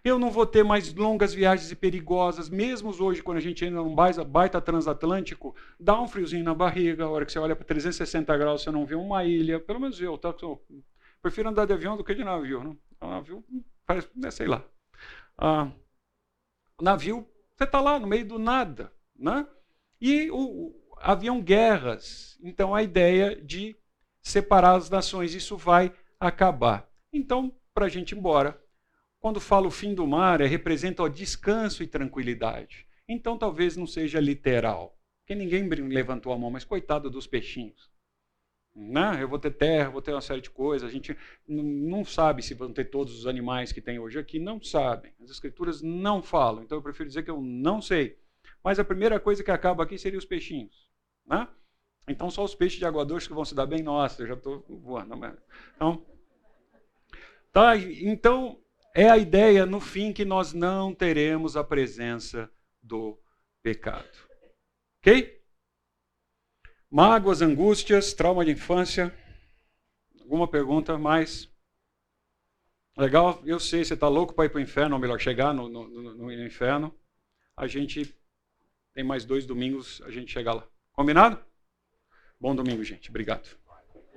Eu não vou ter mais longas viagens e perigosas, mesmo hoje, quando a gente entra num baita, transatlântico, dá um friozinho na barriga, a hora que você olha para 360 graus, você não vê uma ilha, pelo menos eu, tá? Eu prefiro andar de avião do que de navio, né? O navio parece, né, sei lá. Ah, navio, você está lá no meio do nada, né? E o, haviam guerras, então a ideia de separar as nações, isso vai acabar. Então, para a gente ir embora, quando falo o fim do mar, é, representa o descanso e tranquilidade. Então talvez não seja literal. Porque ninguém levantou a mão, mas coitado dos peixinhos. Né? Eu vou ter terra, vou ter uma série de coisas. A gente não sabe se vão ter todos os animais que tem hoje aqui, não sabem. As escrituras não falam, então eu prefiro dizer que eu não sei. Mas a primeira coisa que acaba aqui seria os peixinhos. Né? Então só os peixes de água doce que vão se dar bem. Nossa, eu já estou voando. Então, tá, então é a ideia, no fim, que nós não teremos a presença do pecado. Ok? Mágoas, angústias, trauma de infância. Alguma pergunta mais? Legal? Eu sei, você está louco para ir para o inferno, ou melhor, chegar no, no, no, no inferno. A gente tem mais dois domingos, a gente chega lá. Combinado? Bom domingo, gente. Obrigado.